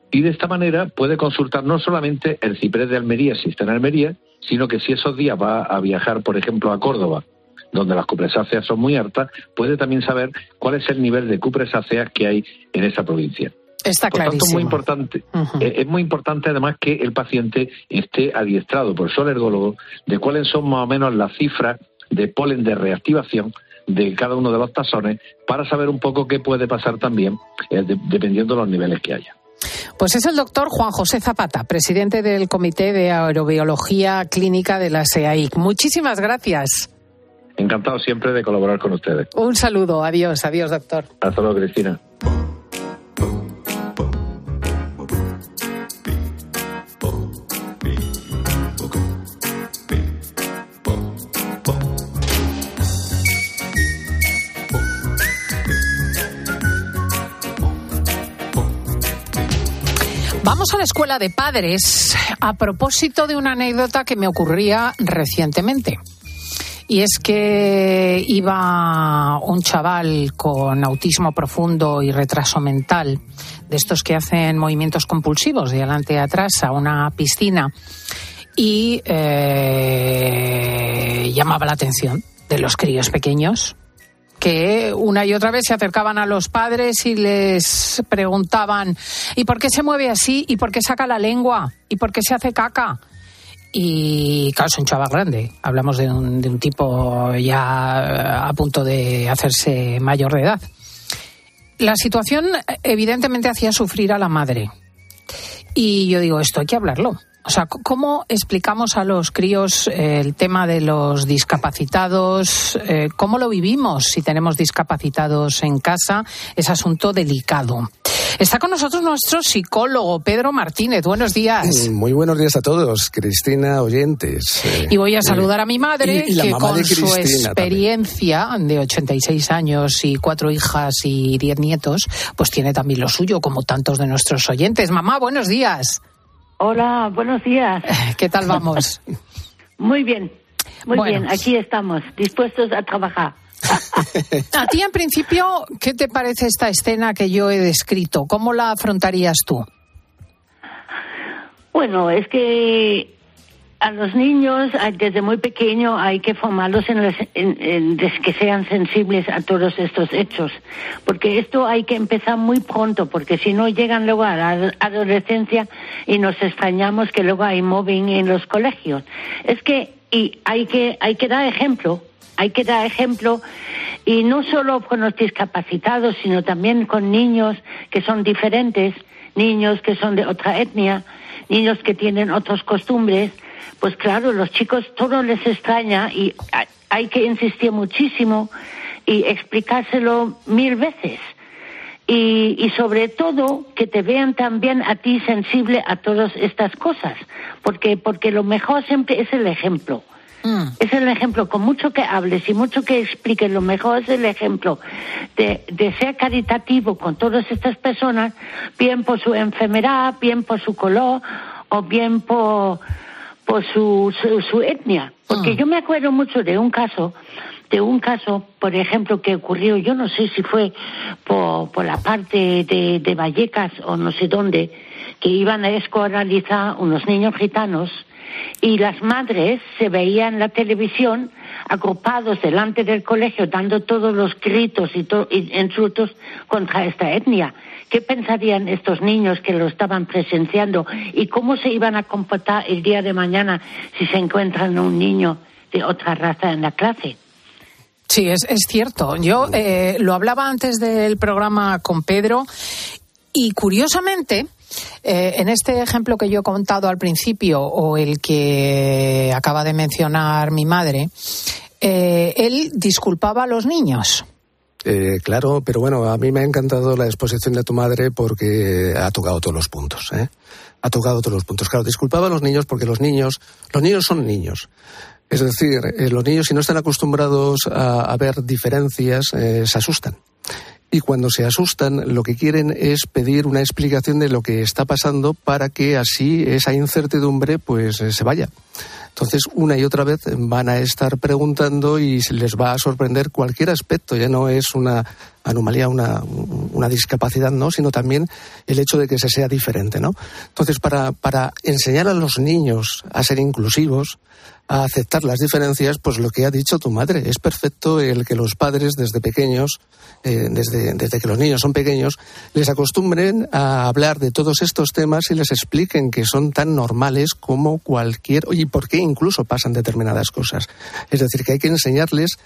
Y de esta manera puede consultar no solamente el ciprés de Almería, si está en Almería, sino que si esos días va a viajar, por ejemplo, a Córdoba, donde las cupresáceas son muy altas, puede también saber cuál es el nivel de cupresáceas que hay en esa provincia. Está por tanto, muy importante. Eh, es muy importante además que el paciente esté adiestrado por su alergólogo de cuáles son más o menos las cifras de polen de reactivación de cada uno de los tazones para saber un poco qué puede pasar también eh, dependiendo de los niveles que haya. Pues es el doctor Juan José Zapata, presidente del Comité de Aerobiología Clínica de la SEAIC. Muchísimas gracias. Encantado siempre de colaborar con ustedes. Un saludo, adiós, adiós, doctor. Hasta luego, Cristina. Vamos a la escuela de padres a propósito de una anécdota que me ocurría recientemente. Y es que iba un chaval con autismo profundo y retraso mental, de estos que hacen movimientos compulsivos de adelante y atrás, a una piscina y eh, llamaba la atención de los críos pequeños que una y otra vez se acercaban a los padres y les preguntaban ¿y por qué se mueve así? ¿y por qué saca la lengua? ¿y por qué se hace caca? Y claro, es un chaval grande. Hablamos de un, de un tipo ya a punto de hacerse mayor de edad. La situación evidentemente hacía sufrir a la madre. Y yo digo, esto hay que hablarlo. O sea, ¿cómo explicamos a los críos eh, el tema de los discapacitados? Eh, ¿Cómo lo vivimos si tenemos discapacitados en casa? Es asunto delicado. Está con nosotros nuestro psicólogo, Pedro Martínez. Buenos días. Mm, muy buenos días a todos, Cristina, oyentes. Eh, y voy a saludar a mi madre, que con su experiencia de 86 años y cuatro hijas y diez nietos, pues tiene también lo suyo, como tantos de nuestros oyentes. Mamá, buenos días. Hola, buenos días. ¿Qué tal vamos? Muy bien, muy bien, aquí estamos, dispuestos a trabajar. a ti, en principio, ¿qué te parece esta escena que yo he descrito? ¿Cómo la afrontarías tú? Bueno, es que a los niños desde muy pequeño hay que formarlos en, que sean sensibles a todos estos hechos, porque esto hay que empezar muy pronto, porque si no llegan luego a la adolescencia y nos extrañamos que luego hay mobbing en los colegios. Es que y hay que hay que dar ejemplo, hay que dar ejemplo y no solo con los discapacitados, sino también con niños que son diferentes, niños que son de otra etnia, niños que tienen otras costumbres pues claro, los chicos todo les extraña y hay que insistir muchísimo y explicárselo mil veces. Y, y, sobre todo que te vean también a ti sensible a todas estas cosas, porque, porque lo mejor siempre es el ejemplo. Mm. Es el ejemplo, con mucho que hables y mucho que expliques, lo mejor es el ejemplo de, de ser caritativo con todas estas personas, bien por su enfermedad, bien por su color o bien por, por su, su, etnia. Porque ah. yo me acuerdo mucho de un caso, de un caso, por ejemplo, que ocurrió, yo no sé si fue por, por la parte de, de Vallecas o no sé dónde, que iban a escolarizar unos niños gitanos y las madres se veían en la televisión agrupados delante del colegio dando todos los gritos y, insultos contra esta etnia. ¿Qué pensarían estos niños que lo estaban presenciando y cómo se iban a comportar el día de mañana si se encuentran un niño de otra raza en la clase? Sí, es, es cierto. Yo eh, lo hablaba antes del programa con Pedro y curiosamente, eh, en este ejemplo que yo he contado al principio o el que acaba de mencionar mi madre, eh, él disculpaba a los niños Eh, claro, pero bueno, a mí me ha encantado la exposición de tu madre porque ha tocado todos los puntos, ¿eh? Ha tocado todos los puntos. Claro, disculpaba a los niños porque los niños, los niños son niños. Es decir, eh, los niños si no están acostumbrados a, ver diferencias, se asustan y cuando se asustan lo que quieren es pedir una explicación de lo que está pasando para que así esa incertidumbre pues se vaya. Entonces, una y otra vez van a estar preguntando y les va a sorprender cualquier aspecto. Ya no es una anomalía, una, una discapacidad, ¿no? Sino también el hecho de que se sea diferente, ¿no? Entonces, para, para enseñar a los niños a ser inclusivos, a aceptar las diferencias, pues lo que ha dicho tu madre. Es perfecto el que los padres desde pequeños, eh, desde, desde que los niños son pequeños, les acostumbren a hablar de todos estos temas y les expliquen que son tan normales como cualquier, oye, ¿por qué incluso pasan determinadas cosas? Es decir, que hay que enseñarles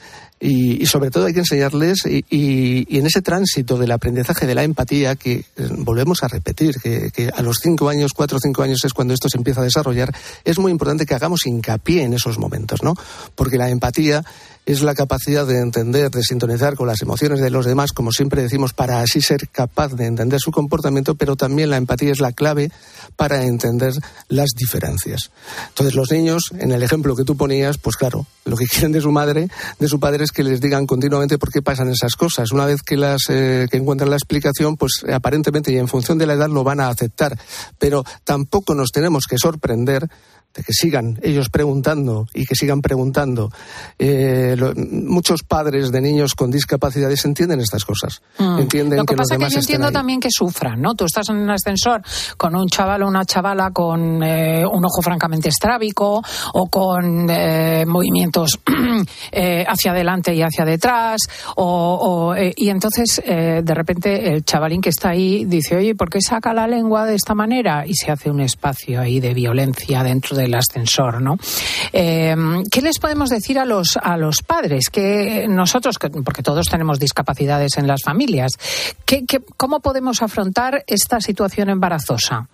y, sobre todo hay que enseñarles y, en ese tránsito del aprendizaje de la empatía que eh, volvemos a repetir, que, que a los cinco años, cuatro o cinco años es cuando esto se empieza a desarrollar, es muy importante que hagamos hincapié en esos momentos, ¿no? Porque la empatía es la capacidad de entender, de sintonizar con las emociones de los demás, como siempre decimos, para así ser capaz de entender su comportamiento, pero también la empatía es la clave para entender las diferencias. Entonces, los niños, en el ejemplo que tú ponías, pues claro, lo que quieren de su madre, de su padre, es que les digan continuamente por qué pasan esas cosas. Una vez que las eh, que encuentran la explicación, pues aparentemente y en función de la edad lo van a aceptar. Pero tampoco nos tenemos que sorprender de que sigan ellos preguntando y que sigan preguntando. Eh, muchos padres de niños con discapacidades entienden estas cosas. Mm. Entienden lo que, pasa es que yo entiendo también que sufran, ¿no? Tú estás en un ascensor con un chaval o una chavala con eh, un ojo francamente estrábico o con eh, movimientos hacia adelante y hacia detrás o, y entonces de repente el chavalín que está ahí dice, oye, ¿por qué saca la lengua de esta manera? Y se hace un espacio ahí de violencia dentro del ascensor, ¿no? Eh, ¿Qué les podemos decir a los, a los padres? Que nosotros, porque todos tenemos discapacidades en las familias, ¿qué, cómo podemos afrontar esta situación embarazosa?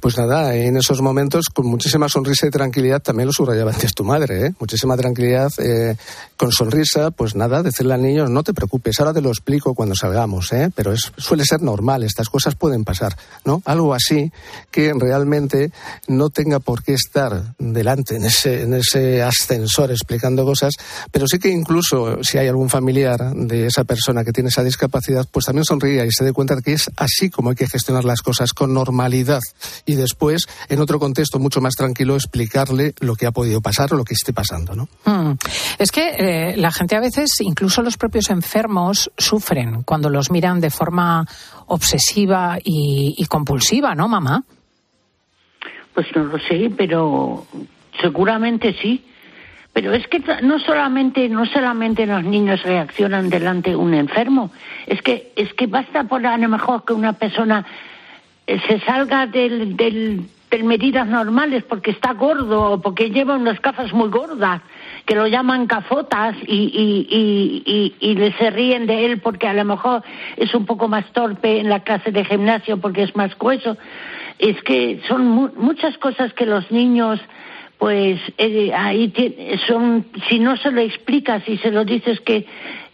Pues nada, en esos momentos, con muchísima sonrisa y tranquilidad, también lo subrayaba antes tu madre, ¿eh? muchísima tranquilidad, eh, con sonrisa, pues nada, decirle al niño, no te preocupes, ahora te lo explico cuando salgamos, ¿eh? pero es, suele ser normal, estas cosas pueden pasar, ¿no? Algo así que realmente no tenga por qué estar delante en ese, en ese ascensor explicando cosas, pero sí que incluso si hay algún familiar de esa persona que tiene esa discapacidad, pues también sonría y se dé cuenta de que es así como hay que gestionar las cosas, con normalidad y después, en otro contexto mucho más tranquilo, explicarle lo que ha podido pasar o lo que esté pasando, ¿no? Mm. Es que eh, la gente a veces, incluso los propios enfermos, sufren cuando los miran de forma obsesiva y, y compulsiva, ¿no, mamá? Pues no lo sé, pero seguramente sí. Pero es que no solamente, no solamente los niños reaccionan delante de un enfermo, es que, es que basta por a lo mejor que una persona se salga del, del, medidas normales porque está gordo o porque lleva unas gafas muy gordas que lo llaman cafotas y, y, y, y, le se ríen de él porque a lo mejor es un poco más torpe en la clase de gimnasio porque es más grueso. Es que son muchas cosas que los niños pues eh, ahí son si no se lo explicas y se lo dices que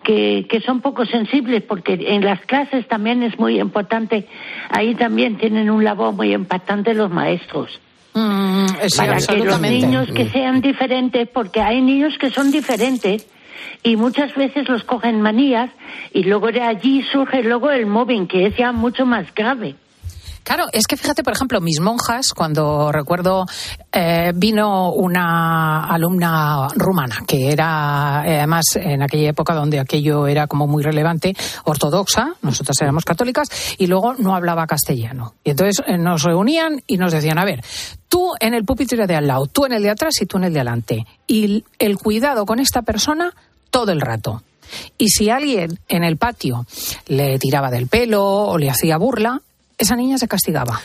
que, son poco sensibles, porque en las clases también es muy importante, ahí también tienen un labor muy importante los maestros. Mm, para que los niños que sean diferentes, porque hay niños que son diferentes y muchas veces los cogen manías y luego de allí surge luego el mobbing, que es ya mucho más grave. Claro, es que fíjate, por ejemplo, mis monjas, cuando recuerdo, eh, vino una alumna rumana, que era, eh, además, en aquella época donde aquello era como muy relevante, ortodoxa, nosotras éramos católicas, y luego no hablaba castellano. Y entonces eh, nos reunían y nos decían, a ver, tú en el pupitre de al lado, tú en el de atrás y tú en el de adelante. Y el cuidado con esta persona todo el rato. Y si alguien en el patio le tiraba del pelo o le hacía burla, esa niña se castigaba.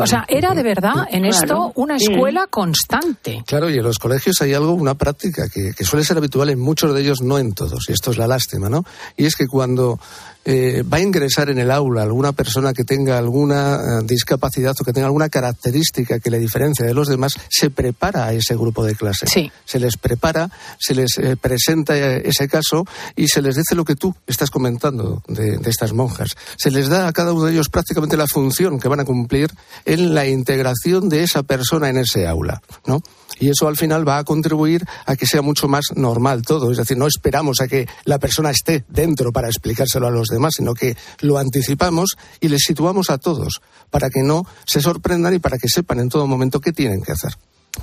O sea, era de verdad en esto una escuela constante. Claro, y en los colegios hay algo, una práctica que, suele ser habitual en muchos de ellos, no en todos, y esto es la lástima, ¿no? Y es que cuando eh, va a ingresar en el aula alguna persona que tenga alguna eh, discapacidad o que tenga alguna característica que le diferencia de los demás, se prepara a ese grupo de clase. Se les prepara, se les eh, presenta ese caso y se les dice lo que tú estás comentando de, de estas monjas. Se les da a cada uno de ellos prácticamente la función que van a cumplir en la integración de esa persona en ese aula, ¿no? y eso al final va a contribuir a que sea mucho más normal todo. Es decir, no esperamos a que la persona esté dentro para explicárselo a los demás, sino que lo anticipamos y les situamos a todos para que no se sorprendan y para que sepan en todo momento qué tienen que hacer.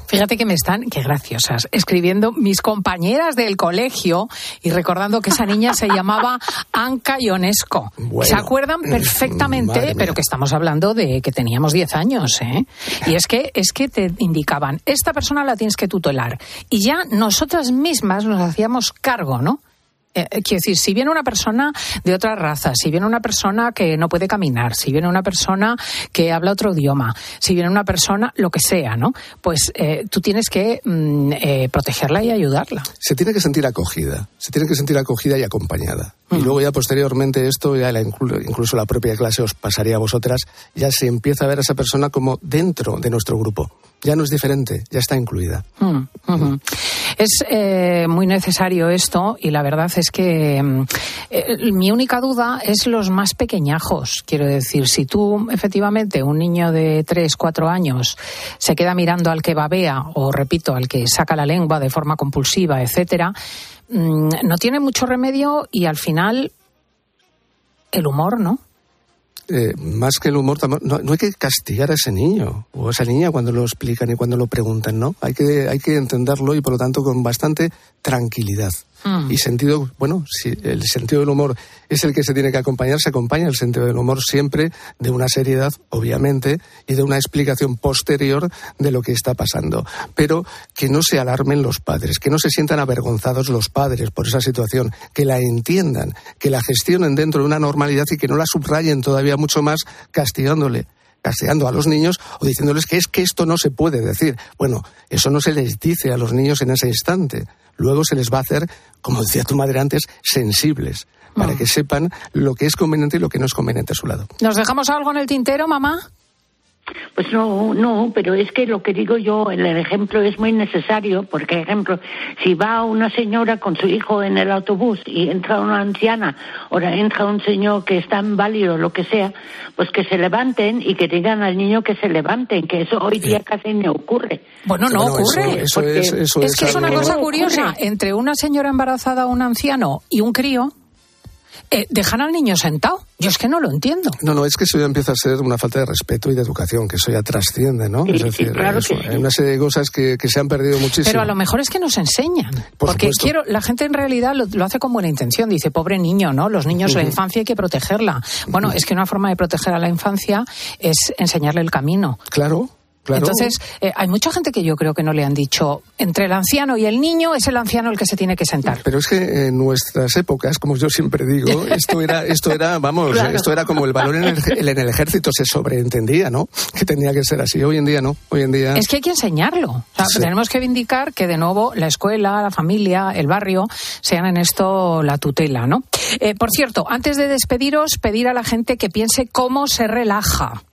Fíjate que me están, qué graciosas, escribiendo mis compañeras del colegio y recordando que esa niña se llamaba Anca Ionesco. se acuerdan perfectamente, pero que estamos hablando de que teníamos 10 años, ¿eh? Y es que, es que te indicaban, esta persona la tienes que tutelar. Y ya nosotras mismas nos hacíamos cargo, ¿no? Eh, eh, quiero decir, si viene una persona de otra raza, si viene una persona que no puede caminar, si viene una persona que habla otro idioma, si viene una persona, lo que sea, ¿no? Pues eh, tú tienes que mm, protegerla y ayudarla. Se tiene que sentir acogida, se tiene que sentir acogida y acompañada. Y luego ya posteriormente esto, ya incluso la propia clase os pasaría a vosotras, ya se empieza a ver a esa persona como dentro de nuestro grupo. Ya no es diferente, ya está incluida. Mm, es eh, muy necesario esto y la verdad es que mm, eh, mi única duda es los más pequeñajos. Quiero decir, si tú efectivamente, un niño de 3, 4 años, se queda mirando al que babea o, repito, al que saca la lengua de forma compulsiva, etcétera, Mm, no tiene mucho remedio y al final el humor, ¿no? Eh, más que el humor, no, no, hay que castigar a ese niño o a esa niña cuando lo explican y cuando lo preguntan, ¿no? Hay que, hay que entenderlo y por lo tanto con bastante tranquilidad. Mm. Y sentido, bueno, si el sentido del humor es el que se tiene que acompañar, se acompaña el sentido del humor siempre de una seriedad, obviamente, y de una explicación posterior de lo que está pasando. Pero que no se alarmen los padres, que no se sientan avergonzados los padres por esa situación, que la entiendan, que la gestionen dentro de una normalidad y que no la subrayen todavía mucho más castigándole castigando a los niños o diciéndoles que es que esto no se puede decir. Bueno, eso no se les dice a los niños en ese instante luego se les va a hacer, como decía tu madre antes, sensibles, para mm. que sepan lo que es conveniente y lo que no es conveniente a su lado. ¿Nos dejamos algo en el tintero, mamá? Pues no, no, pero es que lo que digo yo, el ejemplo es muy necesario, porque, ejemplo, si va una señora con su hijo en el autobús y entra una anciana o entra un señor que está inválido, lo que sea, pues que se levanten y que digan al niño que se levanten, que eso hoy día casi no ocurre. Bueno, no ocurre. es, que es una cosa curiosa, entre una señora embarazada, un anciano y un crío, eh, dejan al niño sentado. Yo es que no lo entiendo. No, no, es que eso ya empieza a ser una falta de respeto y de educación, que eso ya trasciende, ¿no? es decir, hay una serie de cosas que, se han perdido muchísimo. Pero a lo mejor es que nos enseñan. porque quiero, la gente en realidad lo, hace con buena intención. Dice, pobre niño, ¿no? Los niños, la infancia hay que protegerla. Bueno, es que una forma de proteger a la infancia es enseñarle el camino. Claro. Entonces, eh, hay mucha gente que yo creo que no le han dicho, entre el anciano y el niño es el anciano el que se tiene que sentar. Pero es que en nuestras épocas, como yo siempre digo, esto era, esto era vamos, esto era como el valor en el, en el, ejército, se sobreentendía, ¿no? Que tenía que ser así. Hoy en día no, hoy en día... Es que hay que enseñarlo. Tenemos que vindicar que, de nuevo, la escuela, la familia, el barrio, sean en esto la tutela, ¿no? Eh, por cierto, antes de despediros, pedir a la gente que piense cómo se relaja.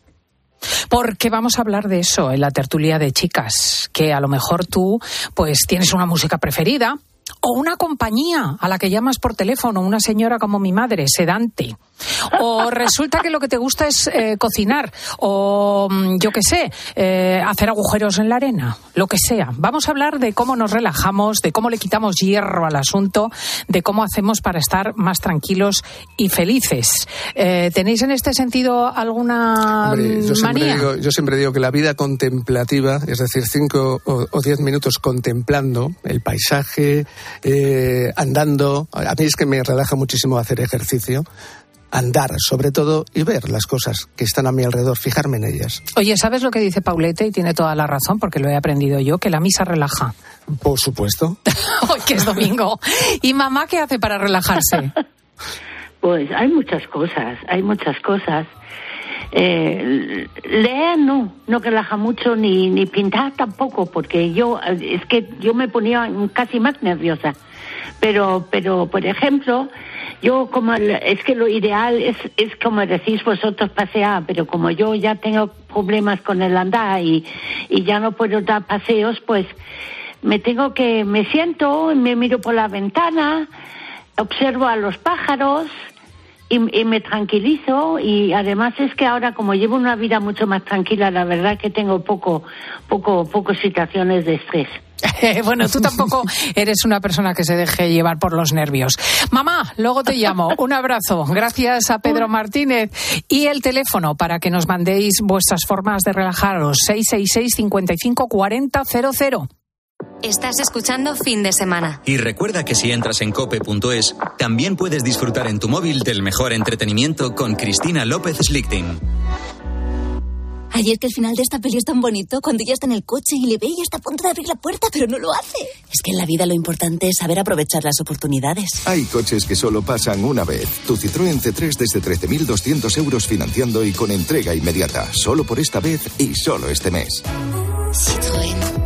Porque vamos a hablar de eso en la tertulia de chicas, que a lo mejor tú pues tienes una música preferida o una compañía a la que llamas por teléfono, una señora como mi madre, sedante o resulta que lo que te gusta es eh, cocinar. O mm, yo qué sé, eh, hacer agujeros en la arena. Lo que sea. Vamos a hablar de cómo nos relajamos, de cómo le quitamos hierro al asunto, de cómo hacemos para estar más tranquilos y felices. Eh, ¿Tenéis en este sentido alguna yo manía? Siempre digo, yo siempre digo que la vida contemplativa, es decir, cinco o, diez minutos contemplando el paisaje, andando. A mí es que me relaja muchísimo hacer ejercicio andar sobre todo y ver las cosas que están a mi alrededor, fijarme en ellas. Oye, ¿sabes lo que dice Paulete? Y tiene toda la razón porque lo he aprendido yo, que la misa relaja. Por supuesto. Hoy que es domingo. ¿Y mamá qué hace para relajarse? Pues hay muchas cosas, hay muchas cosas. Eh, leer no, no relaja mucho, ni, ni pintar tampoco, porque yo, es que yo me ponía casi más nerviosa. Pero, pero por ejemplo, yo como es que lo ideal es, es como decís vosotros pasear, pero como yo ya tengo problemas con el andar y, y ya no puedo dar paseos, pues me tengo que, me siento, me miro por la ventana, observo a los pájaros y, me tranquilizo y además es que ahora como llevo una vida mucho más tranquila, la verdad que tengo poco, poco, poco situaciones de estrés. bueno, tú tampoco eres una persona que se deje llevar por los nervios. Mamá, luego te llamo. Un abrazo. Gracias a Pedro Martínez. Y el teléfono para que nos mandéis vuestras formas de relajaros. 666 55 40 00. Estás escuchando fin de semana. Y recuerda que si entras en cope.es, también puedes disfrutar en tu móvil del mejor entretenimiento con Cristina López Slichting. Ayer que el final de esta peli es tan bonito, cuando ella está en el coche y le ve y está a punto de abrir la puerta, pero no lo hace. Es que en la vida lo importante es saber aprovechar las oportunidades. Hay coches que solo pasan una vez. Tu Citroën C3 desde 13.200 euros financiando y con entrega inmediata. Solo por esta vez y solo este mes. Citroën.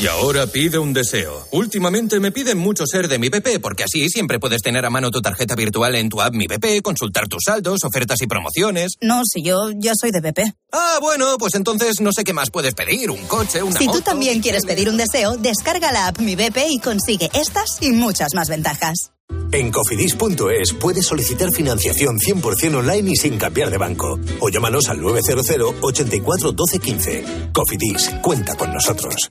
Y ahora pide un deseo. Últimamente me piden mucho ser de mi BP, porque así siempre puedes tener a mano tu tarjeta virtual en tu app Mi BP, consultar tus saldos, ofertas y promociones. No, si yo ya soy de BP. Ah, bueno, pues entonces no sé qué más puedes pedir, un coche, una Si tú también quieres pedir un deseo, descarga la app Mi BP y consigue estas y muchas más ventajas. En cofidis.es puedes solicitar financiación 100% online y sin cambiar de banco. O llámanos al 900 84 12 15. Cofidis, cuenta con nosotros.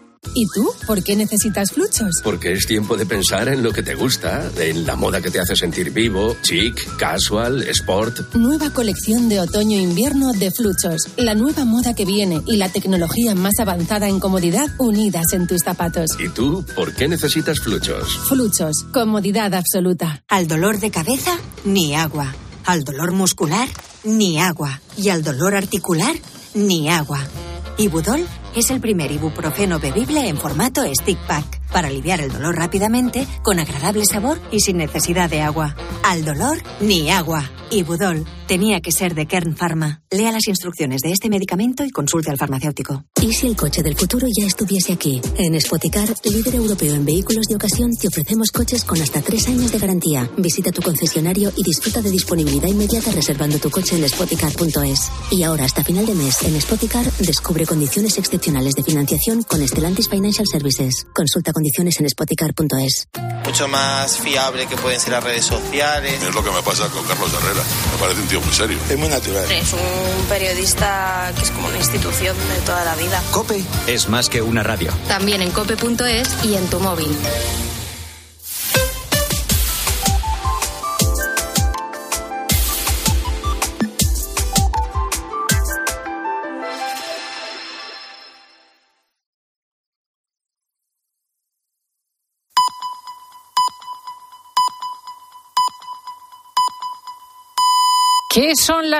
¿Y tú? ¿Por qué necesitas fluchos? Porque es tiempo de pensar en lo que te gusta, en la moda que te hace sentir vivo, chic, casual, sport. Nueva colección de otoño-invierno de fluchos. La nueva moda que viene y la tecnología más avanzada en comodidad unidas en tus zapatos. ¿Y tú? ¿Por qué necesitas fluchos? Fluchos. Comodidad absoluta. Al dolor de cabeza, ni agua. Al dolor muscular, ni agua. Y al dolor articular, ni agua. Ibudol es el primer ibuprofeno bebible en formato stick pack para aliviar el dolor rápidamente, con agradable sabor y sin necesidad de agua. Al dolor, ni agua. Ibudol Tenía que ser de Kern Pharma. Lea las instrucciones de este medicamento y consulte al farmacéutico. ¿Y si el coche del futuro ya estuviese aquí? En Spoticar, líder europeo en vehículos de ocasión, te ofrecemos coches con hasta tres años de garantía. Visita tu concesionario y disfruta de disponibilidad inmediata reservando tu coche en spoticar.es. Y ahora, hasta final de mes, en Spoticar, descubre condiciones excepcionales de financiación con Estelantis Financial Services. Consulta condiciones en spoticar.es. Mucho más fiable que pueden ser las redes sociales. Es lo que me pasa con Carlos Herrera. Me parece un tío muy serio. Es muy natural. Es un periodista que es como una institución de toda la vida. Cope es más que una radio. También en cope.es y en tu móvil. ¿Qué son las